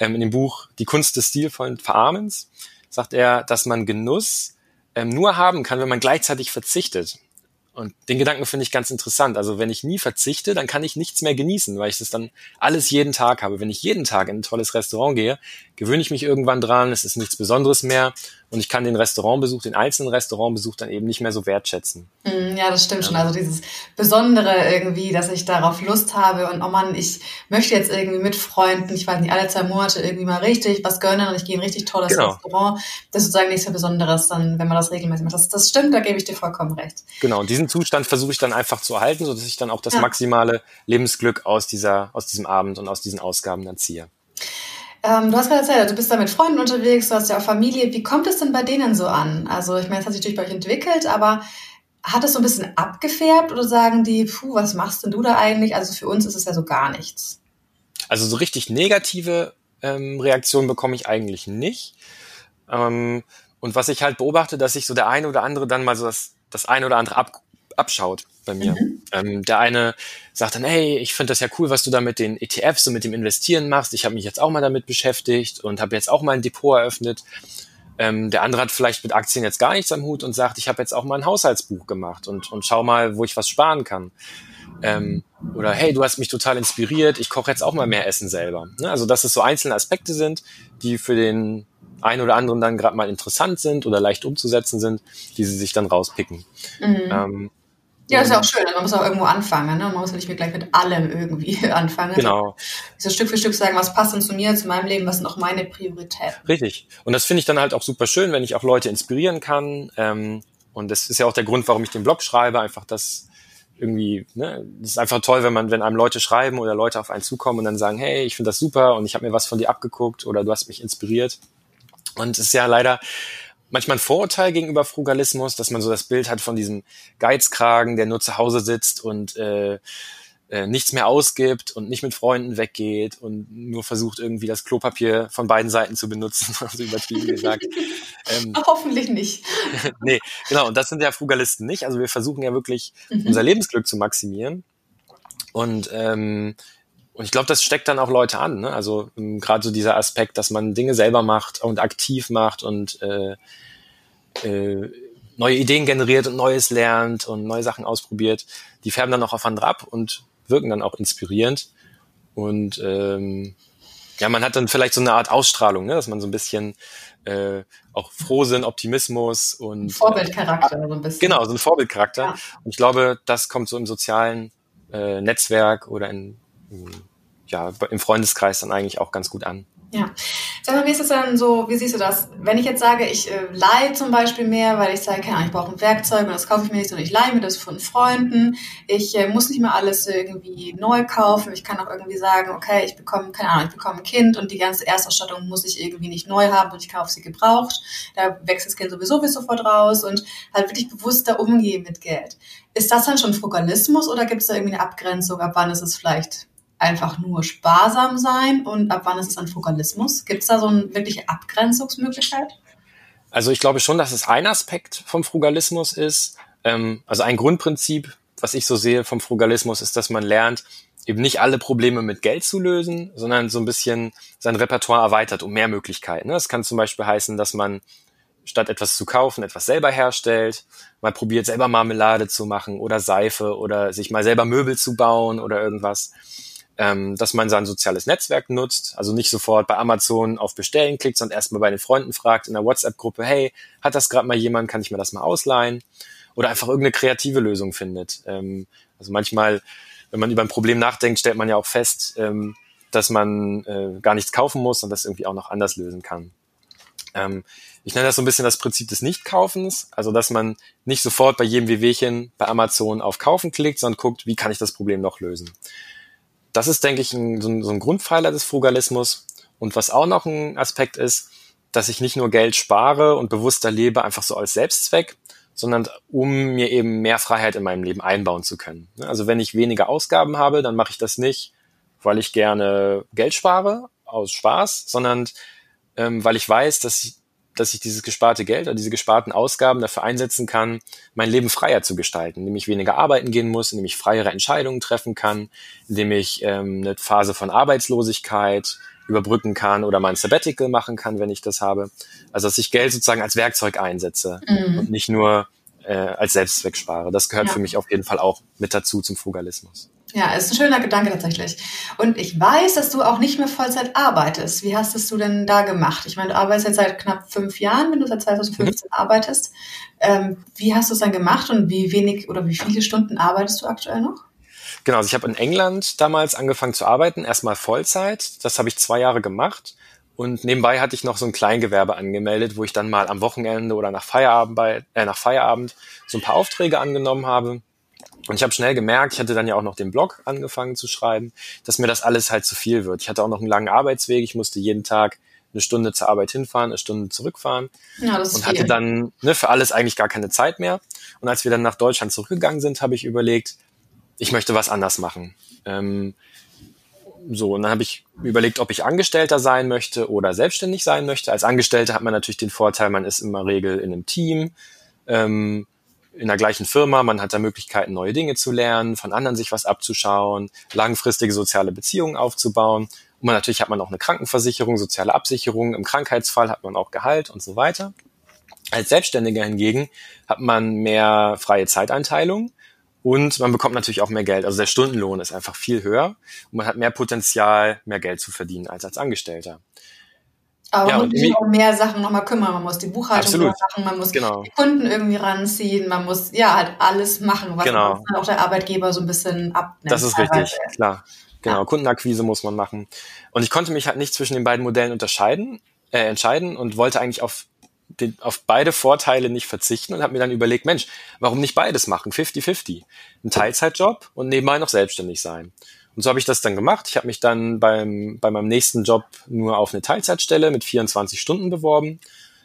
ähm, in dem Buch Die Kunst des stilvollen Verarmens sagt er, dass man Genuss ähm, nur haben kann, wenn man gleichzeitig verzichtet. Und den Gedanken finde ich ganz interessant. Also wenn ich nie verzichte, dann kann ich nichts mehr genießen, weil ich das dann alles jeden Tag habe. Wenn ich jeden Tag in ein tolles Restaurant gehe, gewöhne ich mich irgendwann dran, es ist nichts Besonderes mehr und ich kann den Restaurantbesuch, den einzelnen Restaurantbesuch dann eben nicht mehr so wertschätzen. Mm, ja, das stimmt schon. Also dieses Besondere irgendwie, dass ich darauf Lust habe und oh Mann, ich möchte jetzt irgendwie mit Freunden, ich weiß nicht, alle zwei Monate irgendwie mal richtig was gönnen und ich gehe in ein richtig tolles genau. Restaurant. Das ist sozusagen nichts so Besonderes, dann, wenn man das regelmäßig macht. Das, das stimmt, da gebe ich dir vollkommen recht. Genau, und diesen Zustand versuche ich dann einfach zu erhalten, sodass ich dann auch das ja. maximale Lebensglück aus dieser, aus diesem Abend und aus diesen Ausgaben dann ziehe. Ähm, du hast gerade erzählt, du bist da mit Freunden unterwegs, du hast ja auch Familie. Wie kommt es denn bei denen so an? Also ich meine, es hat sich natürlich bei euch entwickelt, aber hat es so ein bisschen abgefärbt oder sagen die, puh, was machst denn du da eigentlich? Also für uns ist es ja so gar nichts. Also so richtig negative ähm, Reaktionen bekomme ich eigentlich nicht. Ähm, und was ich halt beobachte, dass sich so der eine oder andere dann mal so das, das eine oder andere ab, abschaut bei mir. Mhm. Ähm, der eine sagt dann, hey, ich finde das ja cool, was du da mit den ETFs und mit dem Investieren machst. Ich habe mich jetzt auch mal damit beschäftigt und habe jetzt auch mal ein Depot eröffnet. Ähm, der andere hat vielleicht mit Aktien jetzt gar nichts am Hut und sagt, ich habe jetzt auch mal ein Haushaltsbuch gemacht und, und schau mal, wo ich was sparen kann. Ähm, oder hey, du hast mich total inspiriert, ich koche jetzt auch mal mehr Essen selber. Ne? Also dass es so einzelne Aspekte sind, die für den einen oder anderen dann gerade mal interessant sind oder leicht umzusetzen sind, die sie sich dann rauspicken. Mhm. Ähm, ja, ist ja auch schön. Man muss auch irgendwo anfangen. Ne? Man muss ja nicht gleich mit allem irgendwie anfangen. Genau. So Stück für Stück sagen, was passt denn zu mir, zu meinem Leben, was sind auch meine Prioritäten. Richtig. Und das finde ich dann halt auch super schön, wenn ich auch Leute inspirieren kann. Ähm, und das ist ja auch der Grund, warum ich den Blog schreibe, einfach das irgendwie, ne, das ist einfach toll, wenn man, wenn einem Leute schreiben oder Leute auf einen zukommen und dann sagen, hey, ich finde das super und ich habe mir was von dir abgeguckt oder du hast mich inspiriert. Und es ist ja leider manchmal ein Vorurteil gegenüber Frugalismus, dass man so das Bild hat von diesem Geizkragen, der nur zu Hause sitzt und äh, äh, nichts mehr ausgibt und nicht mit Freunden weggeht und nur versucht irgendwie das Klopapier von beiden Seiten zu benutzen, also übertrieben gesagt. Ähm, Hoffentlich nicht. nee, genau, und das sind ja Frugalisten nicht. Also wir versuchen ja wirklich mhm. unser Lebensglück zu maximieren. Und ähm, und ich glaube, das steckt dann auch Leute an. Ne? Also ähm, gerade so dieser Aspekt, dass man Dinge selber macht und aktiv macht und äh, äh, neue Ideen generiert und Neues lernt und neue Sachen ausprobiert, die färben dann auch auf andere ab und wirken dann auch inspirierend. Und ähm, ja, man hat dann vielleicht so eine Art Ausstrahlung, ne? dass man so ein bisschen äh, auch Frohsinn, Optimismus und Vorbildcharakter äh, so ein bisschen. Genau, so ein Vorbildcharakter. Ja. Und ich glaube, das kommt so im sozialen äh, Netzwerk oder in ja, im Freundeskreis dann eigentlich auch ganz gut an. Ja. Sag mal, wie ist es dann so, wie siehst du das? Wenn ich jetzt sage, ich äh, leihe zum Beispiel mehr, weil ich sage, keine Ahnung, ich brauche ein Werkzeug und das kaufe ich mir nicht, sondern ich leihe mir das von Freunden. Ich äh, muss nicht mehr alles irgendwie neu kaufen. Ich kann auch irgendwie sagen, okay, ich bekomme, keine Ahnung, ich bekomme ein Kind und die ganze Erstausstattung muss ich irgendwie nicht neu haben und ich kaufe sie gebraucht. Da wächst das Kind sowieso bis sofort raus und halt wirklich bewusster umgehen mit Geld. Ist das dann schon Frugalismus oder gibt es da irgendwie eine Abgrenzung? Ab wann ist es vielleicht einfach nur sparsam sein und ab wann ist es ein Fokalismus? Gibt es da so eine wirkliche Abgrenzungsmöglichkeit? Also ich glaube schon, dass es ein Aspekt vom Frugalismus ist. Ähm, also ein Grundprinzip, was ich so sehe vom Frugalismus, ist, dass man lernt, eben nicht alle Probleme mit Geld zu lösen, sondern so ein bisschen sein Repertoire erweitert um mehr Möglichkeiten. Das kann zum Beispiel heißen, dass man statt etwas zu kaufen, etwas selber herstellt, mal probiert, selber Marmelade zu machen oder Seife oder sich mal selber Möbel zu bauen oder irgendwas ähm, dass man sein soziales Netzwerk nutzt, also nicht sofort bei Amazon auf Bestellen klickt, sondern erstmal bei den Freunden fragt in der WhatsApp-Gruppe, hey, hat das gerade mal jemand, kann ich mir das mal ausleihen? Oder einfach irgendeine kreative Lösung findet. Ähm, also manchmal, wenn man über ein Problem nachdenkt, stellt man ja auch fest, ähm, dass man äh, gar nichts kaufen muss und das irgendwie auch noch anders lösen kann. Ähm, ich nenne das so ein bisschen das Prinzip des Nichtkaufens, also dass man nicht sofort bei jedem Wehwehchen bei Amazon auf Kaufen klickt, sondern guckt, wie kann ich das Problem noch lösen das ist, denke ich, ein, so, ein, so ein Grundpfeiler des Frugalismus. Und was auch noch ein Aspekt ist, dass ich nicht nur Geld spare und bewusster lebe, einfach so als Selbstzweck, sondern um mir eben mehr Freiheit in meinem Leben einbauen zu können. Also wenn ich weniger Ausgaben habe, dann mache ich das nicht, weil ich gerne Geld spare aus Spaß, sondern ähm, weil ich weiß, dass ich dass ich dieses gesparte Geld oder diese gesparten Ausgaben dafür einsetzen kann, mein Leben freier zu gestalten, indem ich weniger arbeiten gehen muss, indem ich freiere Entscheidungen treffen kann, indem ich ähm, eine Phase von Arbeitslosigkeit überbrücken kann oder mein Sabbatical machen kann, wenn ich das habe. Also dass ich Geld sozusagen als Werkzeug einsetze mhm. und nicht nur äh, als Selbstzweck spare. Das gehört ja. für mich auf jeden Fall auch mit dazu zum Frugalismus. Ja, ist ein schöner Gedanke tatsächlich. Und ich weiß, dass du auch nicht mehr Vollzeit arbeitest. Wie hast es du denn da gemacht? Ich meine, du arbeitest jetzt seit knapp fünf Jahren, wenn du seit 2015 mhm. arbeitest. Ähm, wie hast du es dann gemacht und wie wenig oder wie viele Stunden arbeitest du aktuell noch? Genau, also ich habe in England damals angefangen zu arbeiten, erstmal Vollzeit. Das habe ich zwei Jahre gemacht. Und nebenbei hatte ich noch so ein Kleingewerbe angemeldet, wo ich dann mal am Wochenende oder nach Feierabend, äh, nach Feierabend so ein paar Aufträge angenommen habe. Und ich habe schnell gemerkt, ich hatte dann ja auch noch den Blog angefangen zu schreiben, dass mir das alles halt zu viel wird. Ich hatte auch noch einen langen Arbeitsweg. Ich musste jeden Tag eine Stunde zur Arbeit hinfahren, eine Stunde zurückfahren. Ja, das ist und hatte dann ne, für alles eigentlich gar keine Zeit mehr. Und als wir dann nach Deutschland zurückgegangen sind, habe ich überlegt, ich möchte was anders machen. Ähm, so, und dann habe ich überlegt, ob ich Angestellter sein möchte oder selbstständig sein möchte. Als Angestellter hat man natürlich den Vorteil, man ist immer Regel in einem Team. Ähm, in der gleichen Firma, man hat da Möglichkeiten, neue Dinge zu lernen, von anderen sich was abzuschauen, langfristige soziale Beziehungen aufzubauen. Und man, natürlich hat man auch eine Krankenversicherung, soziale Absicherung, im Krankheitsfall hat man auch Gehalt und so weiter. Als Selbstständiger hingegen hat man mehr freie Zeiteinteilung und man bekommt natürlich auch mehr Geld. Also der Stundenlohn ist einfach viel höher und man hat mehr Potenzial, mehr Geld zu verdienen als als Angestellter. Aber ja, man muss sich um mehr Sachen nochmal kümmern. Man muss die Buchhaltung machen, man muss genau. die Kunden irgendwie ranziehen, man muss ja halt alles machen, was genau. auch der Arbeitgeber so ein bisschen abnimmt. Das ist richtig, klar. Genau, ja. Kundenakquise muss man machen. Und ich konnte mich halt nicht zwischen den beiden Modellen unterscheiden, äh, entscheiden und wollte eigentlich auf, den, auf beide Vorteile nicht verzichten und habe mir dann überlegt, Mensch, warum nicht beides machen? 50-50. Ein Teilzeitjob und nebenbei noch selbstständig sein. Und so habe ich das dann gemacht. Ich habe mich dann beim, bei meinem nächsten Job nur auf eine Teilzeitstelle mit 24 Stunden beworben.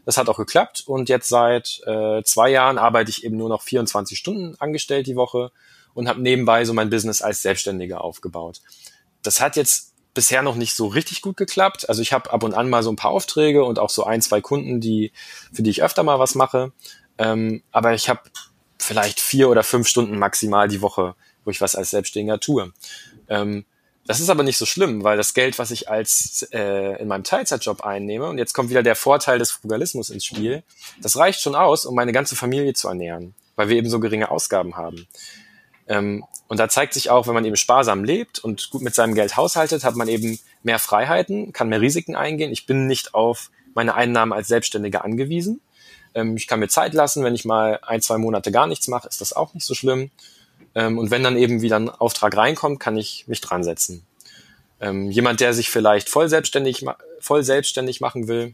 Das hat auch geklappt und jetzt seit äh, zwei Jahren arbeite ich eben nur noch 24 Stunden angestellt die Woche und habe nebenbei so mein Business als Selbstständiger aufgebaut. Das hat jetzt bisher noch nicht so richtig gut geklappt. Also ich habe ab und an mal so ein paar Aufträge und auch so ein, zwei Kunden, die, für die ich öfter mal was mache. Ähm, aber ich habe vielleicht vier oder fünf Stunden maximal die Woche, wo ich was als Selbstständiger tue. Ähm, das ist aber nicht so schlimm, weil das Geld, was ich als äh, in meinem Teilzeitjob einnehme, und jetzt kommt wieder der Vorteil des Frugalismus ins Spiel, das reicht schon aus, um meine ganze Familie zu ernähren, weil wir eben so geringe Ausgaben haben. Ähm, und da zeigt sich auch, wenn man eben sparsam lebt und gut mit seinem Geld haushaltet, hat man eben mehr Freiheiten, kann mehr Risiken eingehen. Ich bin nicht auf meine Einnahmen als Selbstständiger angewiesen. Ähm, ich kann mir Zeit lassen, wenn ich mal ein, zwei Monate gar nichts mache, ist das auch nicht so schlimm. Ähm, und wenn dann eben wieder ein Auftrag reinkommt, kann ich mich dran setzen. Ähm, jemand, der sich vielleicht voll selbstständig, voll selbstständig machen will,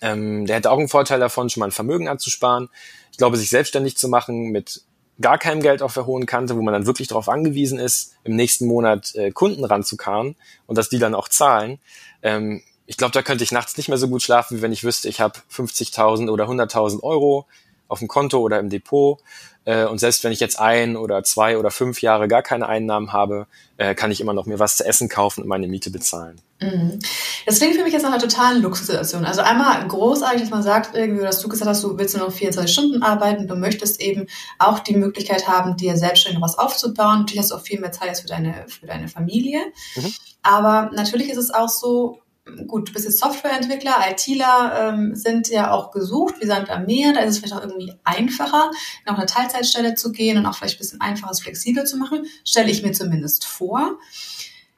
ähm, der hätte auch einen Vorteil davon, schon mal ein Vermögen anzusparen. Ich glaube, sich selbstständig zu machen mit gar keinem Geld auf der hohen Kante, wo man dann wirklich darauf angewiesen ist, im nächsten Monat äh, Kunden ranzukarren und dass die dann auch zahlen. Ähm, ich glaube, da könnte ich nachts nicht mehr so gut schlafen, wie wenn ich wüsste, ich habe 50.000 oder 100.000 Euro auf dem Konto oder im Depot. Äh, und selbst wenn ich jetzt ein oder zwei oder fünf Jahre gar keine Einnahmen habe, äh, kann ich immer noch mir was zu essen kaufen und meine Miete bezahlen. Mhm. Das klingt für mich jetzt nach einer totalen Luxussituation. Also einmal großartig, dass man sagt, irgendwie, dass du gesagt hast, du willst nur noch 24 Stunden arbeiten, du möchtest eben auch die Möglichkeit haben, dir selbstständig was aufzubauen. Natürlich hast du auch viel mehr Zeit für deine, für deine Familie. Mhm. Aber natürlich ist es auch so, gut, du bist jetzt Softwareentwickler, ITler ähm, sind ja auch gesucht, wie Sand am Meer. Da ist es vielleicht auch irgendwie einfacher, noch eine Teilzeitstelle zu gehen und auch vielleicht ein bisschen einfaches, flexibel zu machen. Stelle ich mir zumindest vor.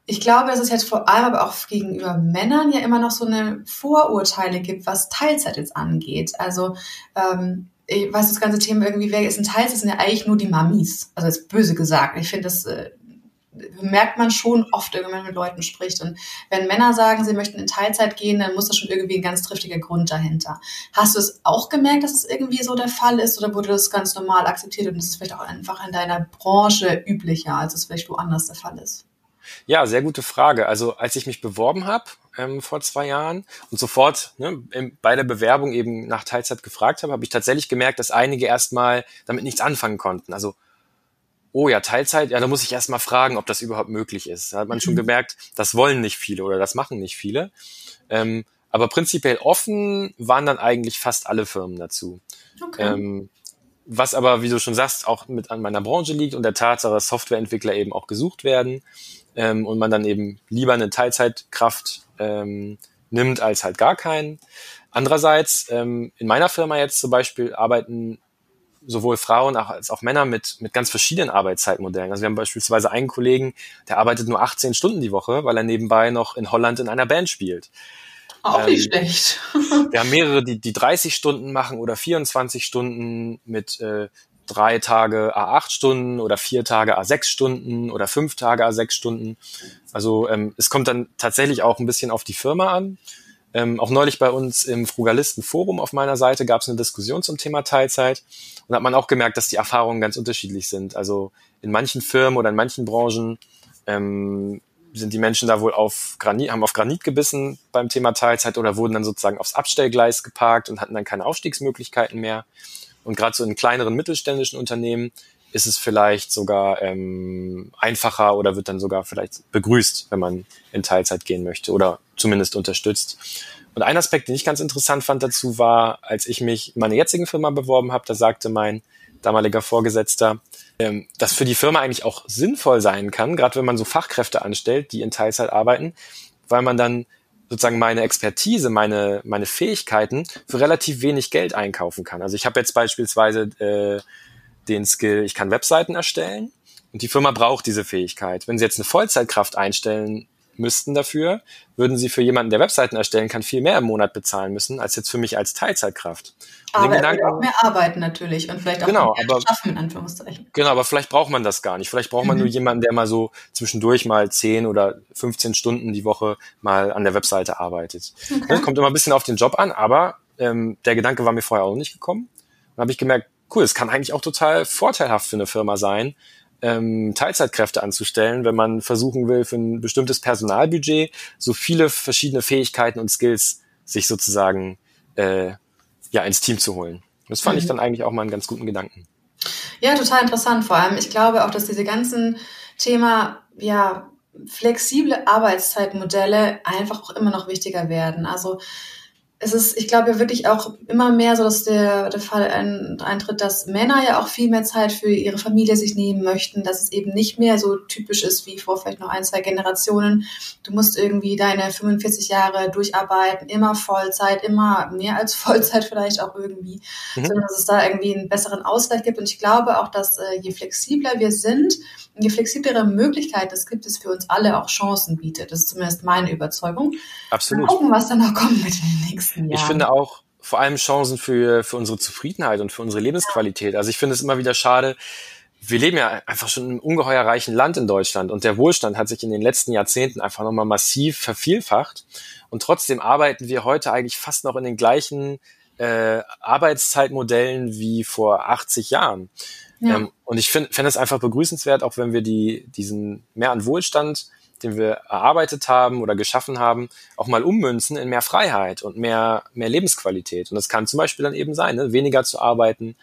Ich glaube, dass es jetzt vor allem aber auch gegenüber Männern ja immer noch so eine Vorurteile gibt, was Teilzeit jetzt angeht. Also ähm, ich weiß das ganze Thema irgendwie, wer ist ein Teilzeit, sind ja eigentlich nur die Mamis. Also jetzt böse gesagt. Ich finde das äh, merkt man schon oft, wenn man mit Leuten spricht. Und wenn Männer sagen, sie möchten in Teilzeit gehen, dann muss da schon irgendwie ein ganz triftiger Grund dahinter. Hast du es auch gemerkt, dass es irgendwie so der Fall ist oder wurde das ganz normal akzeptiert und ist es vielleicht auch einfach in deiner Branche üblicher, als es vielleicht woanders der Fall ist? Ja, sehr gute Frage. Also als ich mich beworben habe ähm, vor zwei Jahren und sofort ne, bei der Bewerbung eben nach Teilzeit gefragt habe, habe ich tatsächlich gemerkt, dass einige erstmal damit nichts anfangen konnten. Also oh ja, Teilzeit, ja, da muss ich erst mal fragen, ob das überhaupt möglich ist. Da hat man schon mhm. gemerkt, das wollen nicht viele oder das machen nicht viele. Ähm, aber prinzipiell offen waren dann eigentlich fast alle Firmen dazu. Okay. Ähm, was aber, wie du schon sagst, auch mit an meiner Branche liegt und der Tatsache, dass Softwareentwickler eben auch gesucht werden ähm, und man dann eben lieber eine Teilzeitkraft ähm, nimmt als halt gar keinen. Andererseits, ähm, in meiner Firma jetzt zum Beispiel arbeiten sowohl Frauen als auch Männer mit, mit ganz verschiedenen Arbeitszeitmodellen. Also wir haben beispielsweise einen Kollegen, der arbeitet nur 18 Stunden die Woche, weil er nebenbei noch in Holland in einer Band spielt. Auch nicht ähm, schlecht. wir haben mehrere, die, die 30 Stunden machen oder 24 Stunden mit äh, drei Tage A8 Stunden oder vier Tage A6 Stunden oder fünf Tage A6 Stunden. Also ähm, es kommt dann tatsächlich auch ein bisschen auf die Firma an. Ähm, auch neulich bei uns im Frugalisten-Forum auf meiner Seite gab es eine Diskussion zum Thema Teilzeit und hat man auch gemerkt, dass die Erfahrungen ganz unterschiedlich sind. Also in manchen Firmen oder in manchen Branchen ähm, sind die Menschen da wohl auf Granit, haben auf Granit gebissen beim Thema Teilzeit oder wurden dann sozusagen aufs Abstellgleis geparkt und hatten dann keine Aufstiegsmöglichkeiten mehr. Und gerade so in kleineren mittelständischen Unternehmen ist es vielleicht sogar ähm, einfacher oder wird dann sogar vielleicht begrüßt, wenn man in Teilzeit gehen möchte oder zumindest unterstützt. Und ein Aspekt, den ich ganz interessant fand dazu war, als ich mich in meiner jetzigen Firma beworben habe, da sagte mein damaliger Vorgesetzter, ähm, dass für die Firma eigentlich auch sinnvoll sein kann, gerade wenn man so Fachkräfte anstellt, die in Teilzeit arbeiten, weil man dann sozusagen meine Expertise, meine, meine Fähigkeiten für relativ wenig Geld einkaufen kann. Also ich habe jetzt beispielsweise äh, den Skill, ich kann Webseiten erstellen und die Firma braucht diese Fähigkeit. Wenn sie jetzt eine Vollzeitkraft einstellen müssten dafür, würden sie für jemanden, der Webseiten erstellen kann, viel mehr im Monat bezahlen müssen, als jetzt für mich als Teilzeitkraft. Und aber Gedanken, auch mehr arbeiten natürlich und vielleicht auch genau, mehr aber, schaffen, in Anführungszeichen. Genau, aber vielleicht braucht man das gar nicht. Vielleicht braucht man mhm. nur jemanden, der mal so zwischendurch mal 10 oder 15 Stunden die Woche mal an der Webseite arbeitet. Okay. Das kommt immer ein bisschen auf den Job an, aber ähm, der Gedanke war mir vorher auch nicht gekommen. Dann habe ich gemerkt, cool, es kann eigentlich auch total vorteilhaft für eine Firma sein, ähm, Teilzeitkräfte anzustellen, wenn man versuchen will, für ein bestimmtes Personalbudget so viele verschiedene Fähigkeiten und Skills sich sozusagen äh, ja ins Team zu holen. Das fand mhm. ich dann eigentlich auch mal einen ganz guten Gedanken. Ja, total interessant. Vor allem, ich glaube auch, dass diese ganzen Thema, ja, flexible Arbeitszeitmodelle einfach auch immer noch wichtiger werden. Also es ist, ich glaube ja wirklich auch immer mehr so, dass der, der Fall ein, eintritt, dass Männer ja auch viel mehr Zeit für ihre Familie sich nehmen möchten, dass es eben nicht mehr so typisch ist wie vor vielleicht noch ein, zwei Generationen. Du musst irgendwie deine 45 Jahre durcharbeiten, immer Vollzeit, immer mehr als Vollzeit vielleicht auch irgendwie, mhm. sondern dass es da irgendwie einen besseren Ausgleich gibt. Und ich glaube auch, dass äh, je flexibler wir sind, je flexiblere Möglichkeiten es gibt, es für uns alle auch Chancen bietet. Das ist zumindest meine Überzeugung. Absolut. Mal gucken, was dann noch kommt mit den nächsten Jahren. Ich finde auch vor allem Chancen für, für unsere Zufriedenheit und für unsere Lebensqualität. Also ich finde es immer wieder schade, wir leben ja einfach schon in einem ungeheuer reichen Land in Deutschland und der Wohlstand hat sich in den letzten Jahrzehnten einfach nochmal massiv vervielfacht und trotzdem arbeiten wir heute eigentlich fast noch in den gleichen äh, Arbeitszeitmodellen wie vor 80 Jahren. Ja. Ähm, und ich finde fände es einfach begrüßenswert, auch wenn wir die, diesen mehr an Wohlstand, den wir erarbeitet haben oder geschaffen haben, auch mal ummünzen in mehr Freiheit und mehr, mehr Lebensqualität. Und das kann zum Beispiel dann eben sein, ne? weniger zu arbeiten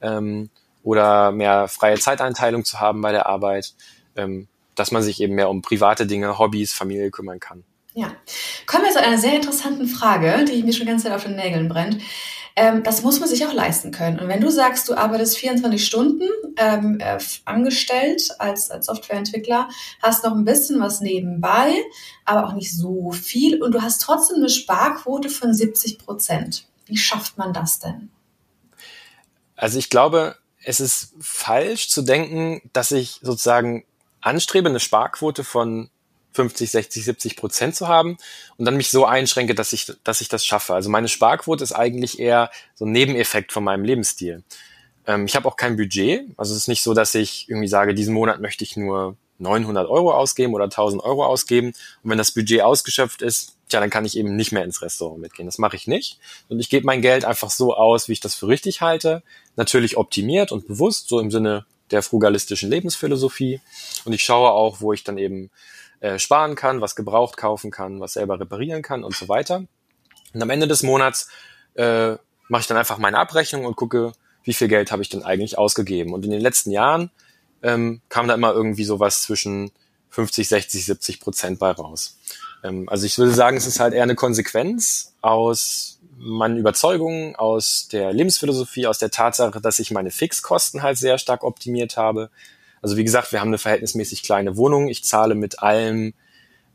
ähm, oder mehr freie Zeiteinteilung zu haben bei der Arbeit, ähm, dass man sich eben mehr um private Dinge, Hobbys, Familie kümmern kann. Ja, kommen wir zu einer sehr interessanten Frage, die mir schon die ganze Zeit auf den Nägeln brennt. Ähm, das muss man sich auch leisten können. Und wenn du sagst, du arbeitest 24 Stunden ähm, äh, angestellt als, als Softwareentwickler, hast noch ein bisschen was nebenbei, aber auch nicht so viel und du hast trotzdem eine Sparquote von 70 Prozent. Wie schafft man das denn? Also ich glaube, es ist falsch zu denken, dass ich sozusagen anstrebe, eine Sparquote von 50, 60, 70 Prozent zu haben und dann mich so einschränke, dass ich, dass ich das schaffe. Also meine Sparquote ist eigentlich eher so ein Nebeneffekt von meinem Lebensstil. Ähm, ich habe auch kein Budget. Also es ist nicht so, dass ich irgendwie sage, diesen Monat möchte ich nur 900 Euro ausgeben oder 1000 Euro ausgeben. Und wenn das Budget ausgeschöpft ist, tja, dann kann ich eben nicht mehr ins Restaurant mitgehen. Das mache ich nicht. Und ich gebe mein Geld einfach so aus, wie ich das für richtig halte. Natürlich optimiert und bewusst, so im Sinne der frugalistischen Lebensphilosophie. Und ich schaue auch, wo ich dann eben äh, sparen kann, was gebraucht kaufen kann, was selber reparieren kann und so weiter. Und am Ende des Monats äh, mache ich dann einfach meine Abrechnung und gucke, wie viel Geld habe ich denn eigentlich ausgegeben. Und in den letzten Jahren ähm, kam da immer irgendwie sowas zwischen 50, 60, 70 Prozent bei raus. Ähm, also ich würde sagen, es ist halt eher eine Konsequenz aus meinen Überzeugungen, aus der Lebensphilosophie, aus der Tatsache, dass ich meine Fixkosten halt sehr stark optimiert habe, also wie gesagt, wir haben eine verhältnismäßig kleine Wohnung. Ich zahle mit allem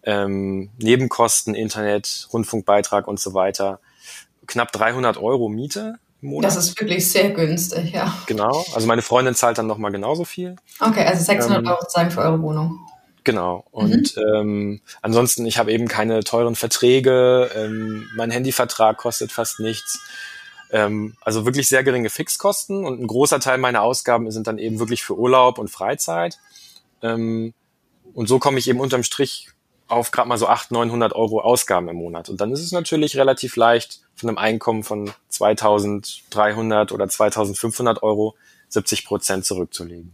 ähm, Nebenkosten, Internet, Rundfunkbeitrag und so weiter knapp 300 Euro Miete im Monat. Das ist wirklich sehr günstig, ja. Genau. Also meine Freundin zahlt dann nochmal genauso viel. Okay, also 600 ähm, Euro zahlen für eure Wohnung. Genau. Und mhm. ähm, ansonsten, ich habe eben keine teuren Verträge. Ähm, mein Handyvertrag kostet fast nichts. Ähm, also wirklich sehr geringe Fixkosten und ein großer Teil meiner Ausgaben sind dann eben wirklich für Urlaub und Freizeit. Ähm, und so komme ich eben unterm Strich auf gerade mal so 800, 900 Euro Ausgaben im Monat. Und dann ist es natürlich relativ leicht, von einem Einkommen von 2300 oder 2500 Euro 70 Prozent zurückzulegen.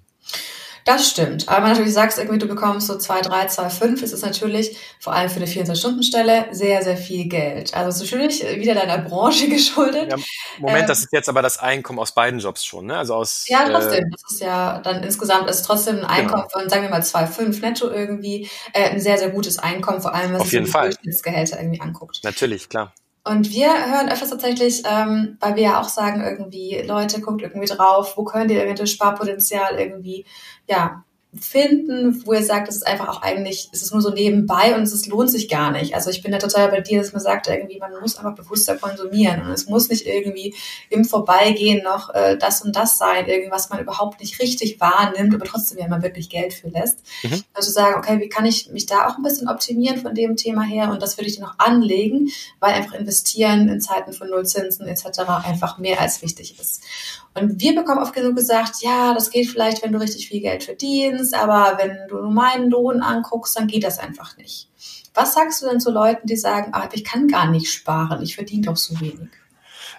Das stimmt. Aber wenn du natürlich sagst, irgendwie du bekommst so 2, 3, 2, 5, ist es natürlich vor allem für eine 24-Stunden-Stelle sehr, sehr viel Geld. Also es ist natürlich wieder deiner Branche geschuldet. Ja, Moment, ähm, das ist jetzt aber das Einkommen aus beiden Jobs schon, ne? Also aus. Ja, trotzdem. Äh, das ist ja dann insgesamt ist trotzdem ein Einkommen genau. von, sagen wir mal, 2,5 netto irgendwie, äh, ein sehr, sehr gutes Einkommen, vor allem, was sich die Durchschnittsgehälter irgendwie anguckt. Natürlich, klar. Und wir hören öfters tatsächlich, ähm, weil wir ja auch sagen, irgendwie, Leute, guckt irgendwie drauf, wo könnt ihr eventuell Sparpotenzial irgendwie, ja, finden, wo ihr sagt, es ist einfach auch eigentlich, es ist nur so nebenbei und es lohnt sich gar nicht. Also ich bin da total bei dir, dass man sagt, irgendwie, man muss einfach bewusster konsumieren und es muss nicht irgendwie im Vorbeigehen noch äh, das und das sein, irgendwas man überhaupt nicht richtig wahrnimmt, aber trotzdem ja man wirklich Geld für lässt. Mhm. Also sagen, okay, wie kann ich mich da auch ein bisschen optimieren von dem Thema her und das würde ich dann auch anlegen, weil einfach investieren in Zeiten von Nullzinsen etc. einfach mehr als wichtig ist. Und wir bekommen oft genug gesagt, ja, das geht vielleicht, wenn du richtig viel Geld verdienst, aber wenn du nur meinen Lohn anguckst, dann geht das einfach nicht. Was sagst du denn zu Leuten, die sagen, ah, ich kann gar nicht sparen, ich verdiene doch so wenig?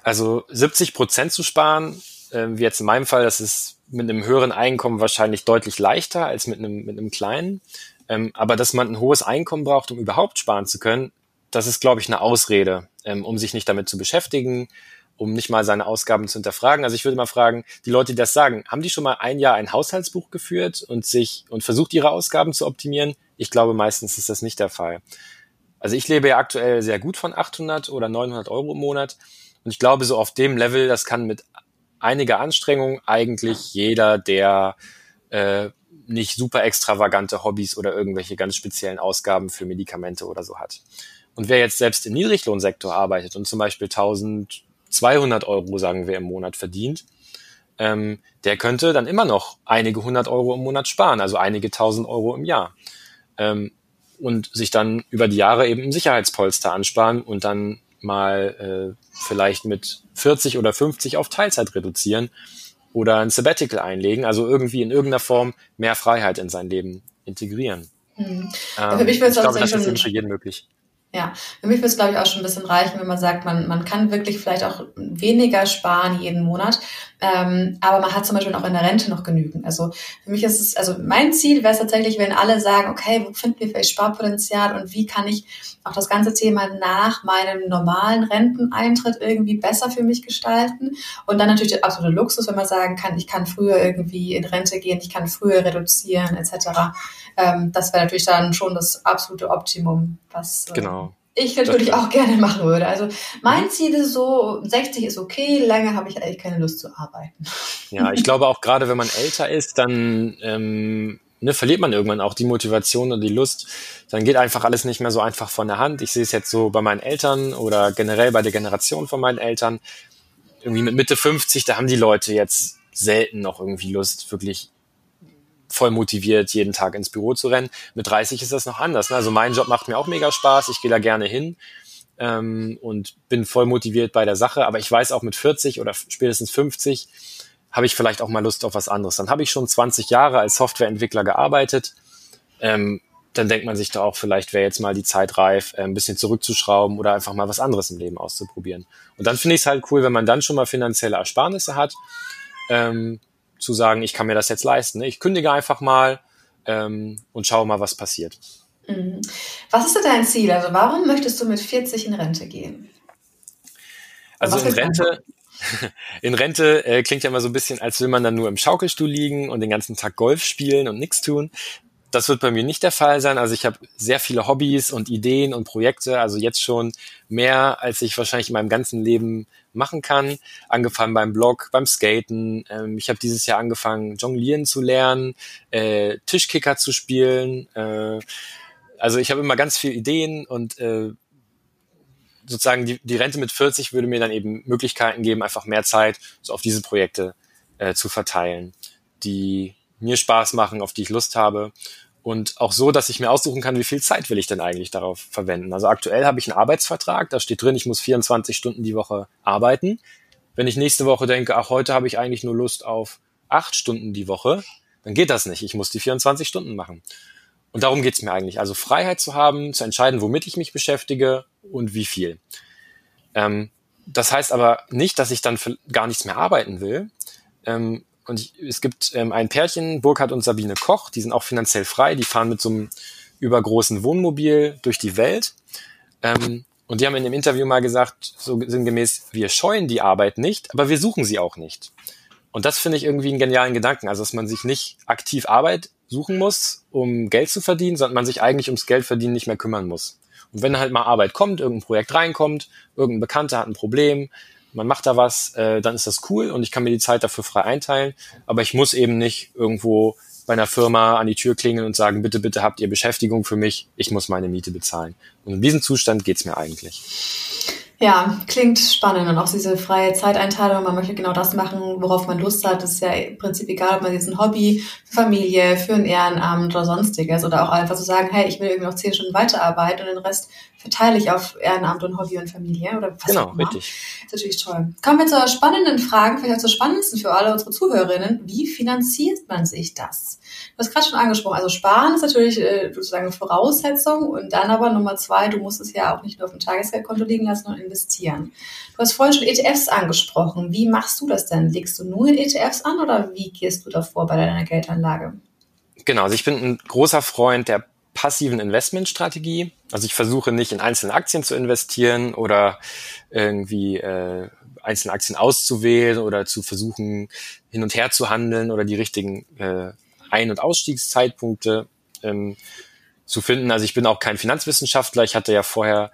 Also 70 Prozent zu sparen, äh, wie jetzt in meinem Fall, das ist mit einem höheren Einkommen wahrscheinlich deutlich leichter als mit einem, mit einem kleinen. Ähm, aber dass man ein hohes Einkommen braucht, um überhaupt sparen zu können, das ist, glaube ich, eine Ausrede, ähm, um sich nicht damit zu beschäftigen, um nicht mal seine Ausgaben zu hinterfragen. Also ich würde mal fragen, die Leute, die das sagen, haben die schon mal ein Jahr ein Haushaltsbuch geführt und sich und versucht, ihre Ausgaben zu optimieren? Ich glaube, meistens ist das nicht der Fall. Also ich lebe ja aktuell sehr gut von 800 oder 900 Euro im Monat und ich glaube, so auf dem Level, das kann mit einiger Anstrengung eigentlich jeder, der äh, nicht super extravagante Hobbys oder irgendwelche ganz speziellen Ausgaben für Medikamente oder so hat. Und wer jetzt selbst im Niedriglohnsektor arbeitet und zum Beispiel 1000 200 Euro, sagen wir, im Monat verdient, ähm, der könnte dann immer noch einige hundert Euro im Monat sparen, also einige tausend Euro im Jahr. Ähm, und sich dann über die Jahre eben ein Sicherheitspolster ansparen und dann mal äh, vielleicht mit 40 oder 50 auf Teilzeit reduzieren oder ein Sabbatical einlegen, also irgendwie in irgendeiner Form mehr Freiheit in sein Leben integrieren. Mhm. Ähm, ich glaube, das ist für jeden möglich. Ja, für mich würde es, glaube ich, auch schon ein bisschen reichen, wenn man sagt, man, man kann wirklich vielleicht auch weniger sparen jeden Monat, ähm, aber man hat zum Beispiel auch in der Rente noch genügend. Also für mich ist es, also mein Ziel wäre es tatsächlich, wenn alle sagen, okay, wo finden wir vielleicht Sparpotenzial und wie kann ich auch das ganze Thema nach meinem normalen Renteneintritt irgendwie besser für mich gestalten und dann natürlich der absolute Luxus, wenn man sagen kann, ich kann früher irgendwie in Rente gehen, ich kann früher reduzieren etc. Ähm, das wäre natürlich dann schon das absolute Optimum, was äh, genau. ich natürlich auch gerne machen würde. Also mein Ziel ist so, 60 ist okay, lange habe ich eigentlich keine Lust zu arbeiten. Ja, ich glaube auch gerade, wenn man älter ist, dann ähm, ne, verliert man irgendwann auch die Motivation und die Lust. Dann geht einfach alles nicht mehr so einfach von der Hand. Ich sehe es jetzt so bei meinen Eltern oder generell bei der Generation von meinen Eltern. Irgendwie mit Mitte 50, da haben die Leute jetzt selten noch irgendwie Lust, wirklich voll motiviert, jeden Tag ins Büro zu rennen. Mit 30 ist das noch anders. Ne? Also mein Job macht mir auch mega Spaß, ich gehe da gerne hin ähm, und bin voll motiviert bei der Sache. Aber ich weiß auch mit 40 oder spätestens 50 habe ich vielleicht auch mal Lust auf was anderes. Dann habe ich schon 20 Jahre als Softwareentwickler gearbeitet. Ähm, dann denkt man sich da auch, vielleicht wäre jetzt mal die Zeit reif, äh, ein bisschen zurückzuschrauben oder einfach mal was anderes im Leben auszuprobieren. Und dann finde ich es halt cool, wenn man dann schon mal finanzielle Ersparnisse hat. Ähm, zu sagen, ich kann mir das jetzt leisten. Ne? Ich kündige einfach mal ähm, und schaue mal, was passiert. Mhm. Was ist denn dein Ziel? Also warum möchtest du mit 40 in Rente gehen? Also in Rente, in Rente äh, klingt ja immer so ein bisschen, als will man dann nur im Schaukelstuhl liegen und den ganzen Tag Golf spielen und nichts tun. Das wird bei mir nicht der Fall sein. Also ich habe sehr viele Hobbys und Ideen und Projekte, also jetzt schon mehr, als ich wahrscheinlich in meinem ganzen Leben machen kann. Angefangen beim Blog, beim Skaten. Ähm, ich habe dieses Jahr angefangen, Jonglieren zu lernen, äh, Tischkicker zu spielen. Äh, also ich habe immer ganz viele Ideen und äh, sozusagen die, die Rente mit 40 würde mir dann eben Möglichkeiten geben, einfach mehr Zeit so auf diese Projekte äh, zu verteilen, die mir Spaß machen, auf die ich Lust habe. Und auch so, dass ich mir aussuchen kann, wie viel Zeit will ich denn eigentlich darauf verwenden. Also aktuell habe ich einen Arbeitsvertrag, da steht drin, ich muss 24 Stunden die Woche arbeiten. Wenn ich nächste Woche denke, ach, heute habe ich eigentlich nur Lust auf acht Stunden die Woche, dann geht das nicht. Ich muss die 24 Stunden machen. Und darum geht's mir eigentlich. Also Freiheit zu haben, zu entscheiden, womit ich mich beschäftige und wie viel. Ähm, das heißt aber nicht, dass ich dann gar nichts mehr arbeiten will. Ähm, und es gibt ähm, ein Pärchen, Burkhard und Sabine Koch, die sind auch finanziell frei, die fahren mit so einem übergroßen Wohnmobil durch die Welt. Ähm, und die haben in dem Interview mal gesagt, so sinngemäß, wir scheuen die Arbeit nicht, aber wir suchen sie auch nicht. Und das finde ich irgendwie einen genialen Gedanken, also dass man sich nicht aktiv Arbeit suchen muss, um Geld zu verdienen, sondern man sich eigentlich ums Geldverdienen nicht mehr kümmern muss. Und wenn halt mal Arbeit kommt, irgendein Projekt reinkommt, irgendein Bekannter hat ein Problem, man macht da was, äh, dann ist das cool und ich kann mir die Zeit dafür frei einteilen. Aber ich muss eben nicht irgendwo bei einer Firma an die Tür klingeln und sagen, bitte, bitte habt ihr Beschäftigung für mich, ich muss meine Miete bezahlen. Und in diesem Zustand geht's mir eigentlich. Ja, klingt spannend und auch diese freie Zeiteinteilung. Man möchte genau das machen, worauf man Lust hat. Das ist ja im Prinzip egal, ob man jetzt ein Hobby, für Familie, für ein Ehrenamt oder sonstiges oder auch einfach zu so sagen, hey, ich will irgendwie noch zehn Stunden weiterarbeiten und den Rest verteile ich auf Ehrenamt und Hobby und Familie oder was Genau, richtig. Das ist natürlich toll. Kommen wir zur spannenden Frage, vielleicht auch zur spannendsten für alle unsere Zuhörerinnen. Wie finanziert man sich das? Du hast gerade schon angesprochen, also sparen ist natürlich äh, sozusagen Voraussetzung und dann aber Nummer zwei, du musst es ja auch nicht nur auf dem Tagesgeldkonto liegen lassen und investieren. Du hast vorhin schon ETFs angesprochen. Wie machst du das denn? Legst du nur in ETFs an oder wie gehst du davor bei deiner Geldanlage? Genau, also ich bin ein großer Freund der passiven Investmentstrategie. Also ich versuche nicht in einzelne Aktien zu investieren oder irgendwie äh, einzelne Aktien auszuwählen oder zu versuchen, hin und her zu handeln oder die richtigen äh, ein- und Ausstiegszeitpunkte ähm, zu finden. Also ich bin auch kein Finanzwissenschaftler. Ich hatte ja vorher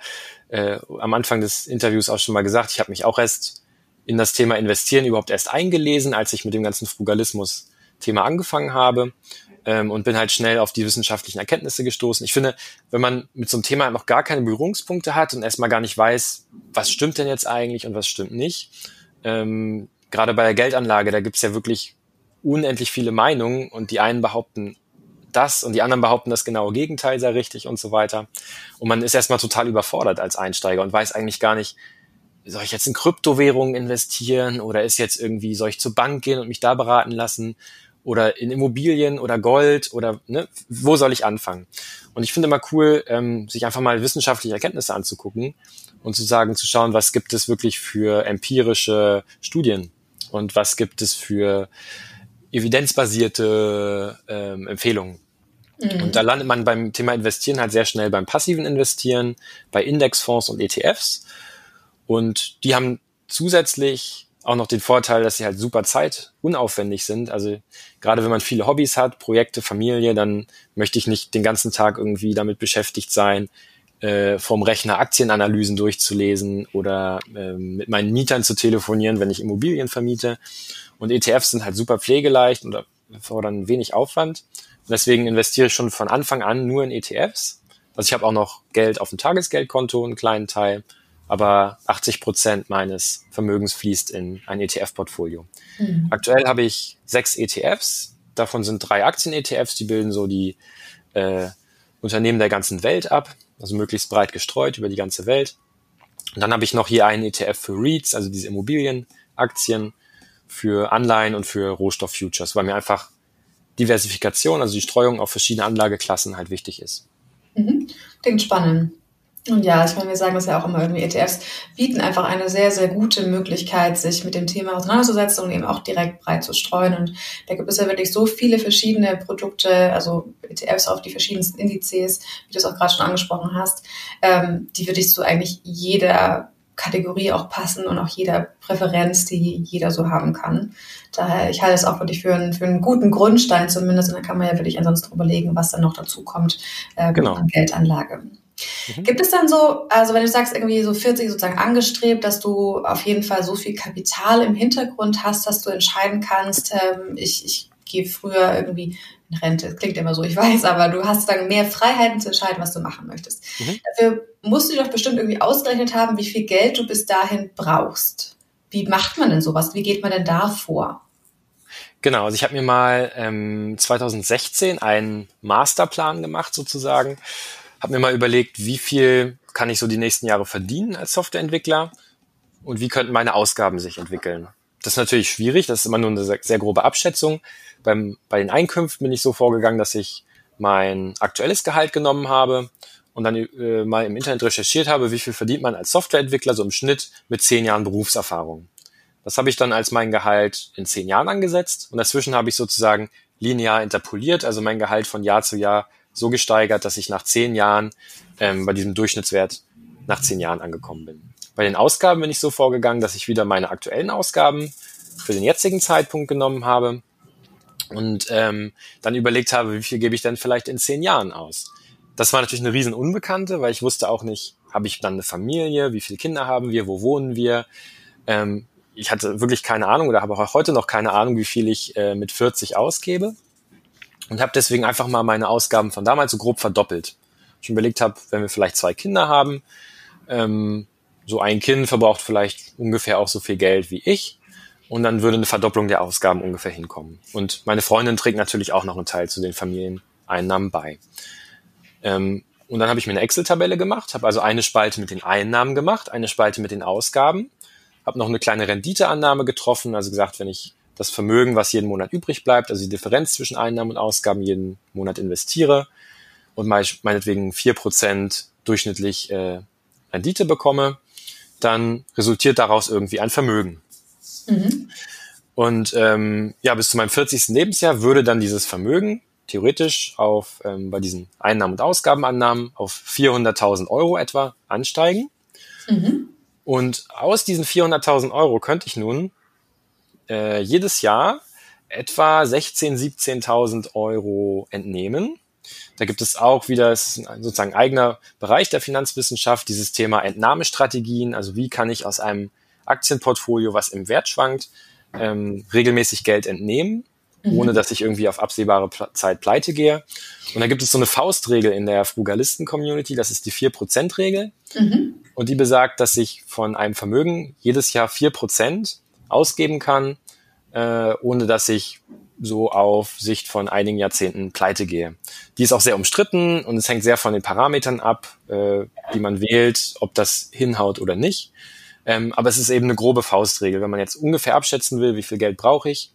äh, am Anfang des Interviews auch schon mal gesagt, ich habe mich auch erst in das Thema Investieren überhaupt erst eingelesen, als ich mit dem ganzen Frugalismus-Thema angefangen habe ähm, und bin halt schnell auf die wissenschaftlichen Erkenntnisse gestoßen. Ich finde, wenn man mit so einem Thema noch gar keine Berührungspunkte hat und erstmal gar nicht weiß, was stimmt denn jetzt eigentlich und was stimmt nicht, ähm, gerade bei der Geldanlage, da gibt's ja wirklich unendlich viele Meinungen und die einen behaupten das und die anderen behaupten das genaue Gegenteil sei richtig und so weiter. Und man ist erstmal total überfordert als Einsteiger und weiß eigentlich gar nicht, soll ich jetzt in Kryptowährungen investieren oder ist jetzt irgendwie, soll ich zur Bank gehen und mich da beraten lassen oder in Immobilien oder Gold oder ne, wo soll ich anfangen? Und ich finde immer cool, ähm, sich einfach mal wissenschaftliche Erkenntnisse anzugucken und zu sagen, zu schauen, was gibt es wirklich für empirische Studien und was gibt es für evidenzbasierte ähm, Empfehlungen. Mhm. Und da landet man beim Thema Investieren halt sehr schnell beim passiven Investieren, bei Indexfonds und ETFs. Und die haben zusätzlich auch noch den Vorteil, dass sie halt super zeitunaufwendig sind. Also gerade wenn man viele Hobbys hat, Projekte, Familie, dann möchte ich nicht den ganzen Tag irgendwie damit beschäftigt sein, äh, vom Rechner Aktienanalysen durchzulesen oder äh, mit meinen Mietern zu telefonieren, wenn ich Immobilien vermiete. Und ETFs sind halt super pflegeleicht und fordern wenig Aufwand. Und deswegen investiere ich schon von Anfang an nur in ETFs. Also ich habe auch noch Geld auf dem Tagesgeldkonto, einen kleinen Teil aber 80 Prozent meines Vermögens fließt in ein ETF-Portfolio. Mhm. Aktuell habe ich sechs ETFs, davon sind drei Aktien-ETFs, die bilden so die äh, Unternehmen der ganzen Welt ab, also möglichst breit gestreut über die ganze Welt. Und dann habe ich noch hier einen ETF für REITs, also diese Immobilienaktien, für Anleihen und für Rohstofffutures, weil mir einfach Diversifikation, also die Streuung auf verschiedene Anlageklassen halt wichtig ist. Mhm. Klingt spannend. Und ja, ich meine, wir sagen das ja auch immer irgendwie, ETFs bieten einfach eine sehr, sehr gute Möglichkeit, sich mit dem Thema auseinanderzusetzen und eben auch direkt breit zu streuen. Und da gibt es ja wirklich so viele verschiedene Produkte, also ETFs auf die verschiedensten Indizes, wie du es auch gerade schon angesprochen hast, ähm, die wirklich zu eigentlich jeder Kategorie auch passen und auch jeder Präferenz, die jeder so haben kann. Daher, ich halte es auch wirklich für einen, für einen guten Grundstein zumindest und dann kann man ja wirklich ansonsten überlegen, was dann noch dazu kommt äh, genau. an Geldanlage. Mhm. Gibt es dann so, also wenn du sagst, irgendwie so 40 sozusagen angestrebt, dass du auf jeden Fall so viel Kapital im Hintergrund hast, dass du entscheiden kannst, ähm, ich, ich gehe früher irgendwie in Rente. Das klingt immer so, ich weiß, aber du hast dann mehr Freiheiten zu entscheiden, was du machen möchtest. Mhm. Dafür musst du doch bestimmt irgendwie ausgerechnet haben, wie viel Geld du bis dahin brauchst. Wie macht man denn sowas? Wie geht man denn da vor? Genau, also ich habe mir mal ähm, 2016 einen Masterplan gemacht sozusagen, habe mir mal überlegt, wie viel kann ich so die nächsten Jahre verdienen als Softwareentwickler und wie könnten meine Ausgaben sich entwickeln. Das ist natürlich schwierig, das ist immer nur eine sehr, grobe Abschätzung. Beim, bei den Einkünften bin ich so vorgegangen, dass ich mein aktuelles Gehalt genommen habe und dann äh, mal im Internet recherchiert habe, wie viel verdient man als Softwareentwickler so im Schnitt mit zehn Jahren Berufserfahrung. Das habe ich dann als mein Gehalt in zehn Jahren angesetzt und dazwischen habe ich sozusagen linear interpoliert, also mein Gehalt von Jahr zu Jahr so gesteigert, dass ich nach zehn Jahren ähm, bei diesem Durchschnittswert nach zehn Jahren angekommen bin. Bei den Ausgaben bin ich so vorgegangen, dass ich wieder meine aktuellen Ausgaben für den jetzigen Zeitpunkt genommen habe und ähm, dann überlegt habe, wie viel gebe ich denn vielleicht in zehn Jahren aus. Das war natürlich eine riesen Unbekannte, weil ich wusste auch nicht, habe ich dann eine Familie, wie viele Kinder haben wir, wo wohnen wir, ähm, ich hatte wirklich keine Ahnung oder habe auch heute noch keine Ahnung, wie viel ich äh, mit 40 ausgebe. Und habe deswegen einfach mal meine Ausgaben von damals so grob verdoppelt. Ich überlegt habe, wenn wir vielleicht zwei Kinder haben, ähm, so ein Kind verbraucht vielleicht ungefähr auch so viel Geld wie ich. Und dann würde eine Verdopplung der Ausgaben ungefähr hinkommen. Und meine Freundin trägt natürlich auch noch einen Teil zu den Familieneinnahmen bei. Ähm, und dann habe ich mir eine Excel-Tabelle gemacht, habe also eine Spalte mit den Einnahmen gemacht, eine Spalte mit den Ausgaben habe noch eine kleine Renditeannahme getroffen, also gesagt, wenn ich das Vermögen, was jeden Monat übrig bleibt, also die Differenz zwischen Einnahmen und Ausgaben jeden Monat investiere und meinetwegen vier Prozent durchschnittlich äh, Rendite bekomme, dann resultiert daraus irgendwie ein Vermögen. Mhm. Und ähm, ja, bis zu meinem 40. Lebensjahr würde dann dieses Vermögen theoretisch auf ähm, bei diesen Einnahmen- und Ausgabenannahmen auf 400.000 Euro etwa ansteigen. Mhm. Und aus diesen 400.000 Euro könnte ich nun äh, jedes Jahr etwa 16.000, 17.000 Euro entnehmen. Da gibt es auch wieder, sozusagen eigener Bereich der Finanzwissenschaft, dieses Thema Entnahmestrategien. Also wie kann ich aus einem Aktienportfolio, was im Wert schwankt, ähm, regelmäßig Geld entnehmen, mhm. ohne dass ich irgendwie auf absehbare Zeit pleite gehe. Und da gibt es so eine Faustregel in der Frugalisten-Community, das ist die 4%-Regel. Mhm. Und die besagt, dass ich von einem Vermögen jedes Jahr vier Prozent ausgeben kann, äh, ohne dass ich so auf Sicht von einigen Jahrzehnten pleite gehe. Die ist auch sehr umstritten und es hängt sehr von den Parametern ab, äh, die man wählt, ob das hinhaut oder nicht. Ähm, aber es ist eben eine grobe Faustregel. Wenn man jetzt ungefähr abschätzen will, wie viel Geld brauche ich,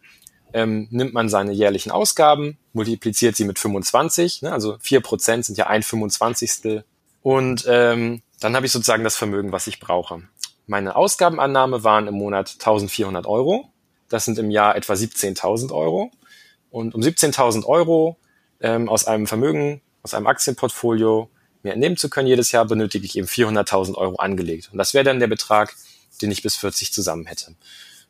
ähm, nimmt man seine jährlichen Ausgaben, multipliziert sie mit 25, ne? also vier Prozent sind ja ein 25. Und ähm, dann habe ich sozusagen das Vermögen, was ich brauche. Meine Ausgabenannahme waren im Monat 1400 Euro. Das sind im Jahr etwa 17.000 Euro. Und um 17.000 Euro ähm, aus einem Vermögen, aus einem Aktienportfolio mir entnehmen zu können jedes Jahr, benötige ich eben 400.000 Euro angelegt. Und das wäre dann der Betrag, den ich bis 40 zusammen hätte.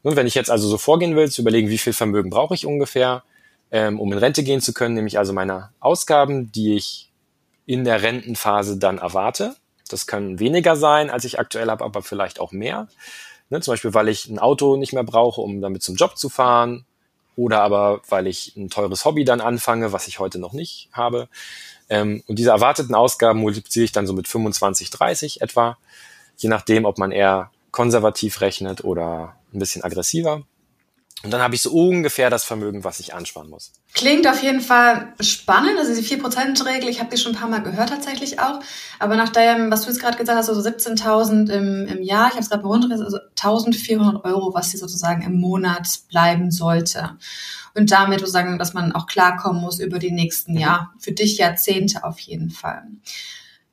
Nun, wenn ich jetzt also so vorgehen will, zu überlegen, wie viel Vermögen brauche ich ungefähr, ähm, um in Rente gehen zu können, nehme ich also meine Ausgaben, die ich in der Rentenphase dann erwarte, das können weniger sein, als ich aktuell habe, aber vielleicht auch mehr. Ne, zum Beispiel, weil ich ein Auto nicht mehr brauche, um damit zum Job zu fahren. Oder aber, weil ich ein teures Hobby dann anfange, was ich heute noch nicht habe. Ähm, und diese erwarteten Ausgaben multipliziere ich dann so mit 25, 30 etwa. Je nachdem, ob man eher konservativ rechnet oder ein bisschen aggressiver. Und dann habe ich so ungefähr das Vermögen, was ich ansparen muss. Klingt auf jeden Fall spannend. Also diese 4%-Regel, ich habe die schon ein paar Mal gehört tatsächlich auch. Aber nach dem, was du jetzt gerade gesagt hast, also 17.000 im, im Jahr, ich habe es gerade runtergesetzt, also 1.400 Euro, was hier sozusagen im Monat bleiben sollte. Und damit sozusagen, dass man auch klarkommen muss über die nächsten mhm. Jahre. Für dich Jahrzehnte auf jeden Fall.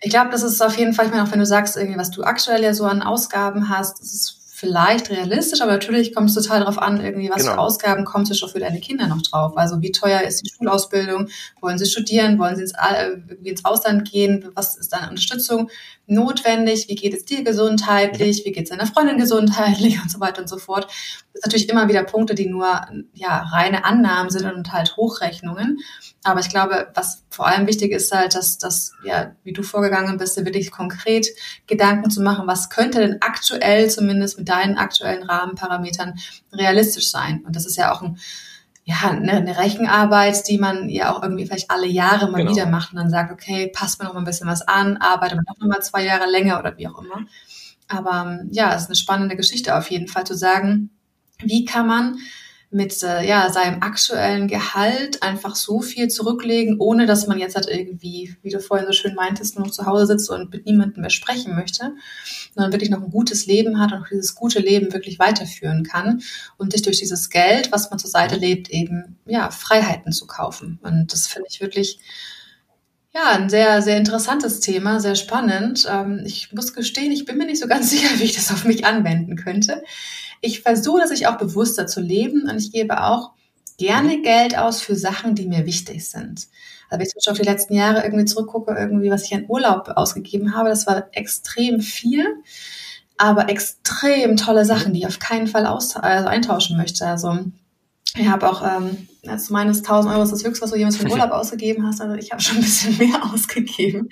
Ich glaube, das ist auf jeden Fall, ich meine, auch wenn du sagst, irgendwie, was du aktuell ja so an Ausgaben hast, das ist vielleicht realistisch, aber natürlich kommt es total darauf an, irgendwie, was genau. für Ausgaben kommt es schon für deine Kinder noch drauf. Also wie teuer ist die Schulausbildung? Wollen sie studieren? Wollen sie ins, irgendwie ins Ausland gehen? Was ist deine Unterstützung notwendig? Wie geht es dir gesundheitlich? Wie geht es deiner Freundin gesundheitlich und so weiter und so fort? Das sind natürlich immer wieder Punkte, die nur ja, reine Annahmen sind und halt Hochrechnungen. Aber ich glaube, was vor allem wichtig ist halt, dass, dass ja, wie du vorgegangen bist, wirklich konkret Gedanken zu machen, was könnte denn aktuell zumindest mit deinen aktuellen Rahmenparametern realistisch sein. Und das ist ja auch ein ja, eine, eine Rechenarbeit, die man ja auch irgendwie vielleicht alle Jahre mal Genau. wieder macht und dann sagt, okay, passt mir noch mal ein bisschen was an, arbeite noch mal zwei Jahre länger oder wie auch immer. Aber ähm, ja, es ist eine spannende Geschichte auf jeden Fall zu sagen, wie kann man mit äh, ja, seinem aktuellen Gehalt einfach so viel zurücklegen, ohne dass man jetzt halt irgendwie, wie du vorhin so schön meintest, nur noch zu Hause sitzt und mit niemandem mehr sprechen möchte, sondern wirklich noch ein gutes Leben hat und dieses gute Leben wirklich weiterführen kann und sich durch dieses Geld, was man zur Seite lebt, eben ja, Freiheiten zu kaufen. Und das finde ich wirklich ja, ein sehr, sehr interessantes Thema, sehr spannend. Ähm, ich muss gestehen, ich bin mir nicht so ganz sicher, wie ich das auf mich anwenden könnte. Ich versuche, sich auch bewusster zu leben und ich gebe auch gerne Geld aus für Sachen, die mir wichtig sind. Also wenn ich zum Beispiel auf die letzten Jahre irgendwie zurückgucke, irgendwie, was ich an Urlaub ausgegeben habe, das war extrem viel, aber extrem tolle Sachen, die ich auf keinen Fall aus, also eintauschen möchte. Also ich habe auch, ähm, also meines 1000 Euro ist das höchste, was du jemals für den Urlaub ausgegeben hast. Also ich habe schon ein bisschen mehr ausgegeben.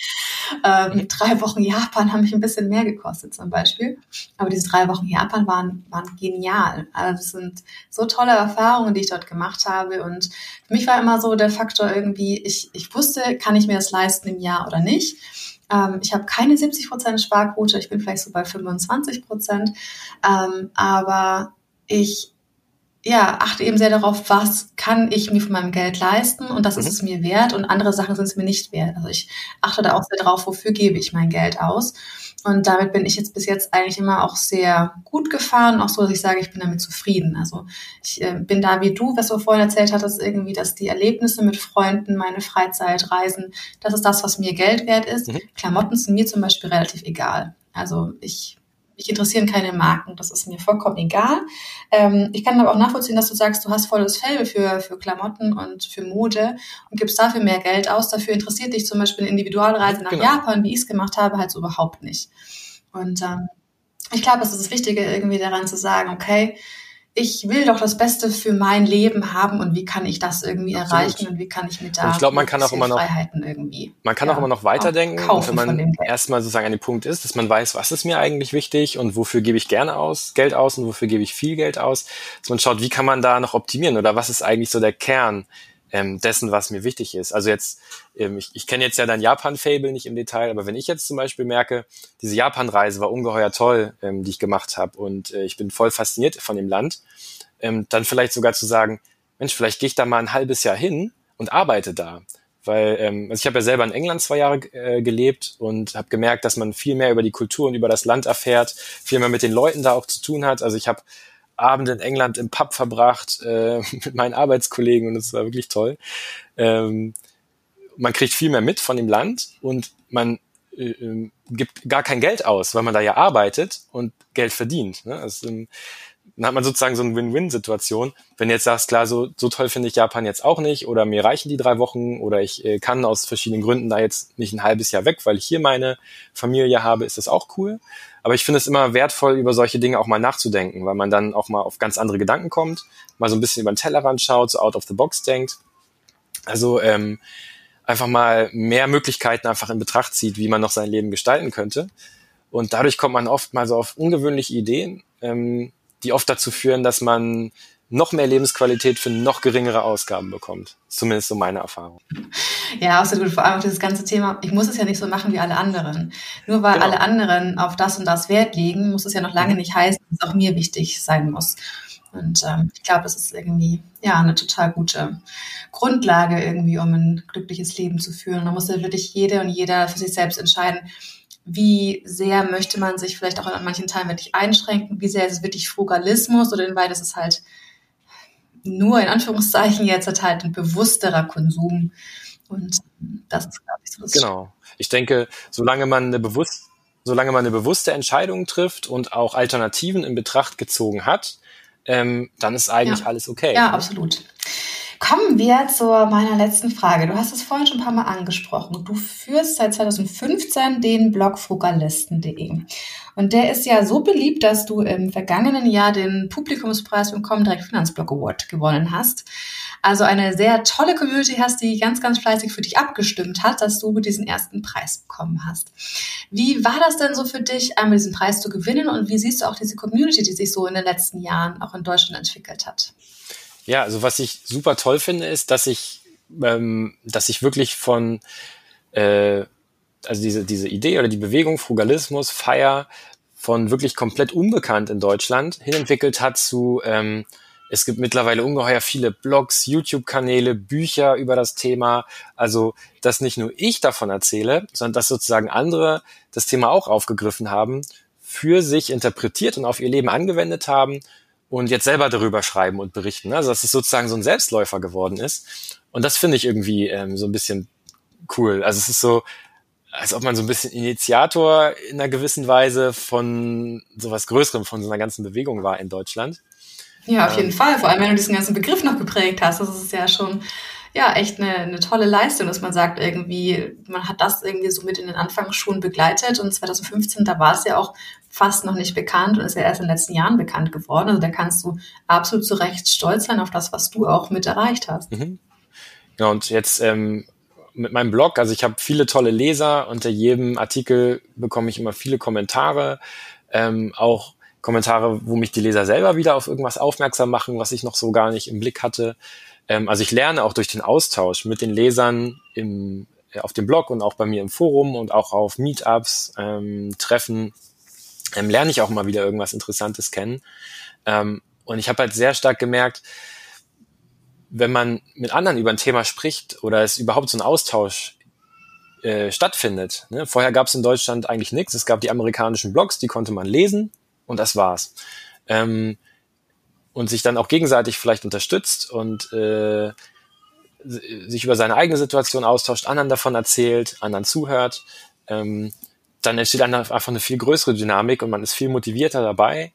Ähm, drei Wochen Japan haben mich ein bisschen mehr gekostet zum Beispiel. Aber diese drei Wochen Japan waren, waren genial. Also das sind so tolle Erfahrungen, die ich dort gemacht habe. Und für mich war immer so der Faktor irgendwie, ich, ich wusste, kann ich mir das leisten im Jahr oder nicht. Ähm, ich habe keine 70% Sparquote, ich bin vielleicht so bei 25%. Ähm, aber ich ja, achte eben sehr darauf, was kann ich mir von meinem Geld leisten und das ist Mhm. es mir wert und andere Sachen sind es mir nicht wert. Also ich achte da auch sehr darauf, wofür gebe ich mein Geld aus. Und damit bin ich jetzt bis jetzt eigentlich immer auch sehr gut gefahren, auch so, dass ich sage, ich bin damit zufrieden. Also ich äh, bin da wie du, was du vorhin erzählt hattest, irgendwie, dass die Erlebnisse mit Freunden, meine Freizeit, Reisen, das ist das, was mir Geld wert ist. Mhm. Klamotten sind mir zum Beispiel relativ egal. Also ich mich interessieren keine Marken, das ist mir vollkommen egal. Ähm, ich kann aber auch nachvollziehen, dass du sagst, du hast volles Fell für, für Klamotten und für Mode und gibst dafür mehr Geld aus. Dafür interessiert dich zum Beispiel eine Individualreise nach Genau. Japan, wie ich es gemacht habe, halt so überhaupt nicht. Und ähm, ich glaube, es ist das Wichtige, irgendwie daran zu sagen, okay, ich will doch das Beste für mein Leben haben und wie kann ich das irgendwie Absolut. erreichen und wie kann ich mir Und da ich glaube, man kann auch immer noch- Freiheiten irgendwie. Man kann Ja, auch immer noch weiterdenken, und wenn man erstmal sozusagen an dem Punkt ist, dass man weiß, was ist mir eigentlich wichtig und wofür gebe ich gerne aus, Geld aus und wofür gebe ich viel Geld aus, dass man schaut, wie kann man da noch optimieren oder was ist eigentlich so der Kern ähm, dessen, was mir wichtig ist. Also jetzt, ähm, ich, ich kenne jetzt ja dein Japan-Fable nicht im Detail, aber wenn ich jetzt zum Beispiel merke, diese Japan-Reise war ungeheuer toll, ähm, die ich gemacht habe und äh, ich bin voll fasziniert von dem Land, ähm, dann vielleicht sogar zu sagen, Mensch, vielleicht gehe ich da mal ein halbes Jahr hin und arbeite da. Weil ähm, also ich habe ja selber in England zwei Jahre äh, gelebt und habe gemerkt, dass man viel mehr über die Kultur und über das Land erfährt, viel mehr mit den Leuten da auch zu tun hat. Also ich habe Abende in England im Pub verbracht äh, mit meinen Arbeitskollegen und es war wirklich toll. Ähm, man kriegt viel mehr mit von dem Land und man äh, ähm, gibt gar kein Geld aus, weil man da ja arbeitet und Geld verdient. Ne? Also, dann hat man sozusagen so eine Win-Win-Situation. Wenn du jetzt sagst, klar, so, so toll finde ich Japan jetzt auch nicht oder mir reichen die drei Wochen oder ich äh, kann aus verschiedenen Gründen da jetzt nicht ein halbes Jahr weg, weil ich hier meine Familie habe, ist das auch cool. Aber ich finde es immer wertvoll, über solche Dinge auch mal nachzudenken, weil man dann auch mal auf ganz andere Gedanken kommt, mal so ein bisschen über den Tellerrand schaut, so out of the box denkt. Also ähm, einfach mal mehr Möglichkeiten einfach in Betracht zieht, wie man noch sein Leben gestalten könnte. Und dadurch kommt man oft mal so auf ungewöhnliche Ideen, ähm, die oft dazu führen, dass man noch mehr Lebensqualität für noch geringere Ausgaben bekommt. Zumindest so meine Erfahrung. Ja, absolut. Vor allem auch dieses ganze Thema, ich muss es ja nicht so machen wie alle anderen. Nur weil Genau. alle anderen auf das und das Wert legen, muss es ja noch lange nicht heißen, dass es auch mir wichtig sein muss. Und ähm, ich glaube, das ist irgendwie ja eine total gute Grundlage irgendwie, um ein glückliches Leben zu führen. Da muss ja wirklich jede und jeder für sich selbst entscheiden, wie sehr möchte man sich vielleicht auch an manchen Teilen wirklich einschränken, wie sehr ist es wirklich Frugalismus oder inwieweit ist es halt nur in Anführungszeichen jetzt halt ein bewussterer Konsum. Und das ist, glaube ich, so das Genau. Ich denke, solange man eine bewusst, solange man eine bewusste Entscheidung trifft und auch Alternativen in Betracht gezogen hat, ähm, dann ist eigentlich Ja. alles okay. Ja, absolut. Kommen wir zu meiner letzten Frage. Du hast es vorhin schon ein paar Mal angesprochen. Du führst seit 2015 den Blog frugalisten.de. Und der ist ja so beliebt, dass du im vergangenen Jahr den Publikumspreis beim Comdirect Finanzblog Award gewonnen hast. Also eine sehr tolle Community hast, die ganz, ganz fleißig für dich abgestimmt hat, dass du diesen ersten Preis bekommen hast. Wie war das denn so für dich, einmal diesen Preis zu gewinnen und wie siehst du auch diese Community, die sich so in den letzten Jahren auch in Deutschland entwickelt hat? Ja, also was ich super toll finde, ist, dass ich, ähm, dass ich wirklich von, äh, also diese, diese Idee oder die Bewegung Frugalismus, Feier, von wirklich komplett unbekannt in Deutschland hinentwickelt hat zu, ähm, es gibt mittlerweile ungeheuer viele Blogs, YouTube-Kanäle, Bücher über das Thema. Also, dass nicht nur ich davon erzähle, sondern dass sozusagen andere das Thema auch aufgegriffen haben, für sich interpretiert und auf ihr Leben angewendet haben und jetzt selber darüber schreiben und berichten. Also, dass es sozusagen so ein Selbstläufer geworden ist. Und das finde ich irgendwie ähm, so ein bisschen cool. Also, es ist so, als ob man so ein bisschen Initiator in einer gewissen Weise von sowas Größerem, von so einer ganzen Bewegung war in Deutschland. Ja, auf jeden ähm, Fall. Vor allem, wenn du diesen ganzen Begriff noch geprägt hast. Das ist ja schon, ja, echt eine, eine tolle Leistung, dass man sagt, irgendwie, man hat das irgendwie so mit in den Anfangsschulen begleitet. Und 2015, da war es ja auch fast noch nicht bekannt und ist ja erst in den letzten Jahren bekannt geworden. Also da kannst du absolut zu Recht stolz sein auf das, was du auch mit erreicht hast. Mhm. Ja, und jetzt ähm, mit meinem Blog, also ich habe viele tolle Leser, unter jedem Artikel bekomme ich immer viele Kommentare, ähm, auch Kommentare, wo mich die Leser selber wieder auf irgendwas aufmerksam machen, was ich noch so gar nicht im Blick hatte. Ähm, also ich lerne auch durch den Austausch mit den Lesern im, auf dem Blog und auch bei mir im Forum und auch auf Meetups, ähm, Treffen, ähm, lerne ich auch mal wieder irgendwas Interessantes kennen. Ähm, und ich habe halt sehr stark gemerkt, wenn man mit anderen über ein Thema spricht oder es überhaupt so ein Austausch äh, stattfindet. Ne? Vorher gab es in Deutschland eigentlich nichts. Es gab die amerikanischen Blogs, die konnte man lesen und das war's. Ähm, und sich dann auch gegenseitig vielleicht unterstützt und äh, sich über seine eigene Situation austauscht, anderen davon erzählt, anderen zuhört, ähm, dann entsteht einfach eine viel größere Dynamik und man ist viel motivierter dabei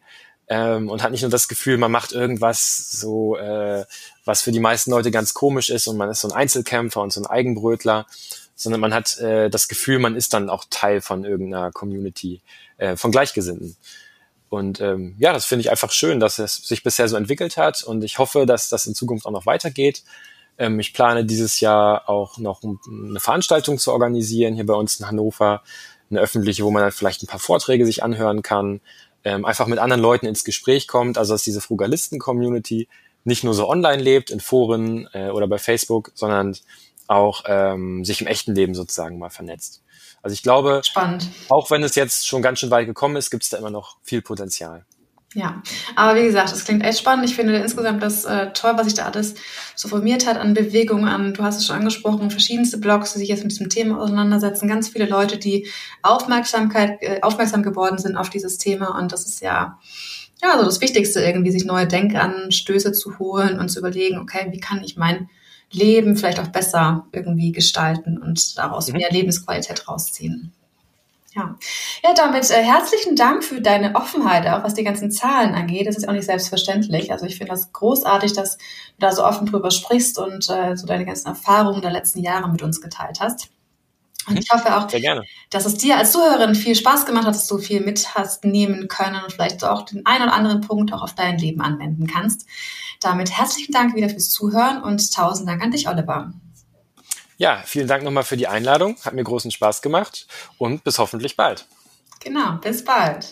ähm, und hat nicht nur das Gefühl, man macht irgendwas so, äh, was für die meisten Leute ganz komisch ist und man ist so ein Einzelkämpfer und so ein Eigenbrötler, sondern man hat äh, das Gefühl, man ist dann auch Teil von irgendeiner Community äh, von Gleichgesinnten. Und ähm, ja, das finde ich einfach schön, dass es sich bisher so entwickelt hat und ich hoffe, dass das in Zukunft auch noch weitergeht. Ähm, ich plane dieses Jahr auch noch eine Veranstaltung zu organisieren hier bei uns in Hannover, eine öffentliche, wo man dann vielleicht ein paar Vorträge sich anhören kann, ähm, einfach mit anderen Leuten ins Gespräch kommt, also dass diese Frugalisten-Community nicht nur so online lebt, in Foren äh, oder bei Facebook, sondern auch ähm, sich im echten Leben sozusagen mal vernetzt. Also ich glaube, Spannend. auch wenn es jetzt schon ganz schön weit gekommen ist, gibt es da immer noch viel Potenzial. Ja, aber wie gesagt, das klingt echt spannend. Ich finde insgesamt das äh, toll, was sich da alles so formiert hat an Bewegungen, an, du hast es schon angesprochen, verschiedenste Blogs, die sich jetzt mit diesem Thema auseinandersetzen, ganz viele Leute, die Aufmerksamkeit, äh, aufmerksam geworden sind auf dieses Thema und das ist ja, ja, so das Wichtigste irgendwie, sich neue Denkanstöße zu holen und zu überlegen, okay, wie kann ich mein Leben vielleicht auch besser irgendwie gestalten und daraus mhm. mehr Lebensqualität rausziehen. Ja, ja damit äh, herzlichen Dank für deine Offenheit, auch was die ganzen Zahlen angeht. Das ist auch nicht selbstverständlich. Also ich finde das großartig, dass du da so offen drüber sprichst und äh, so deine ganzen Erfahrungen der letzten Jahre mit uns geteilt hast. Und ich hoffe auch, dass es dir als Zuhörerin viel Spaß gemacht hat, dass du viel mit hast nehmen können und vielleicht auch den einen oder anderen Punkt auch auf dein Leben anwenden kannst. Damit herzlichen Dank wieder fürs Zuhören und tausend Dank an dich, Oliver. Ja, vielen Dank nochmal für die Einladung. Hat mir großen Spaß gemacht und bis hoffentlich bald. Genau, bis bald.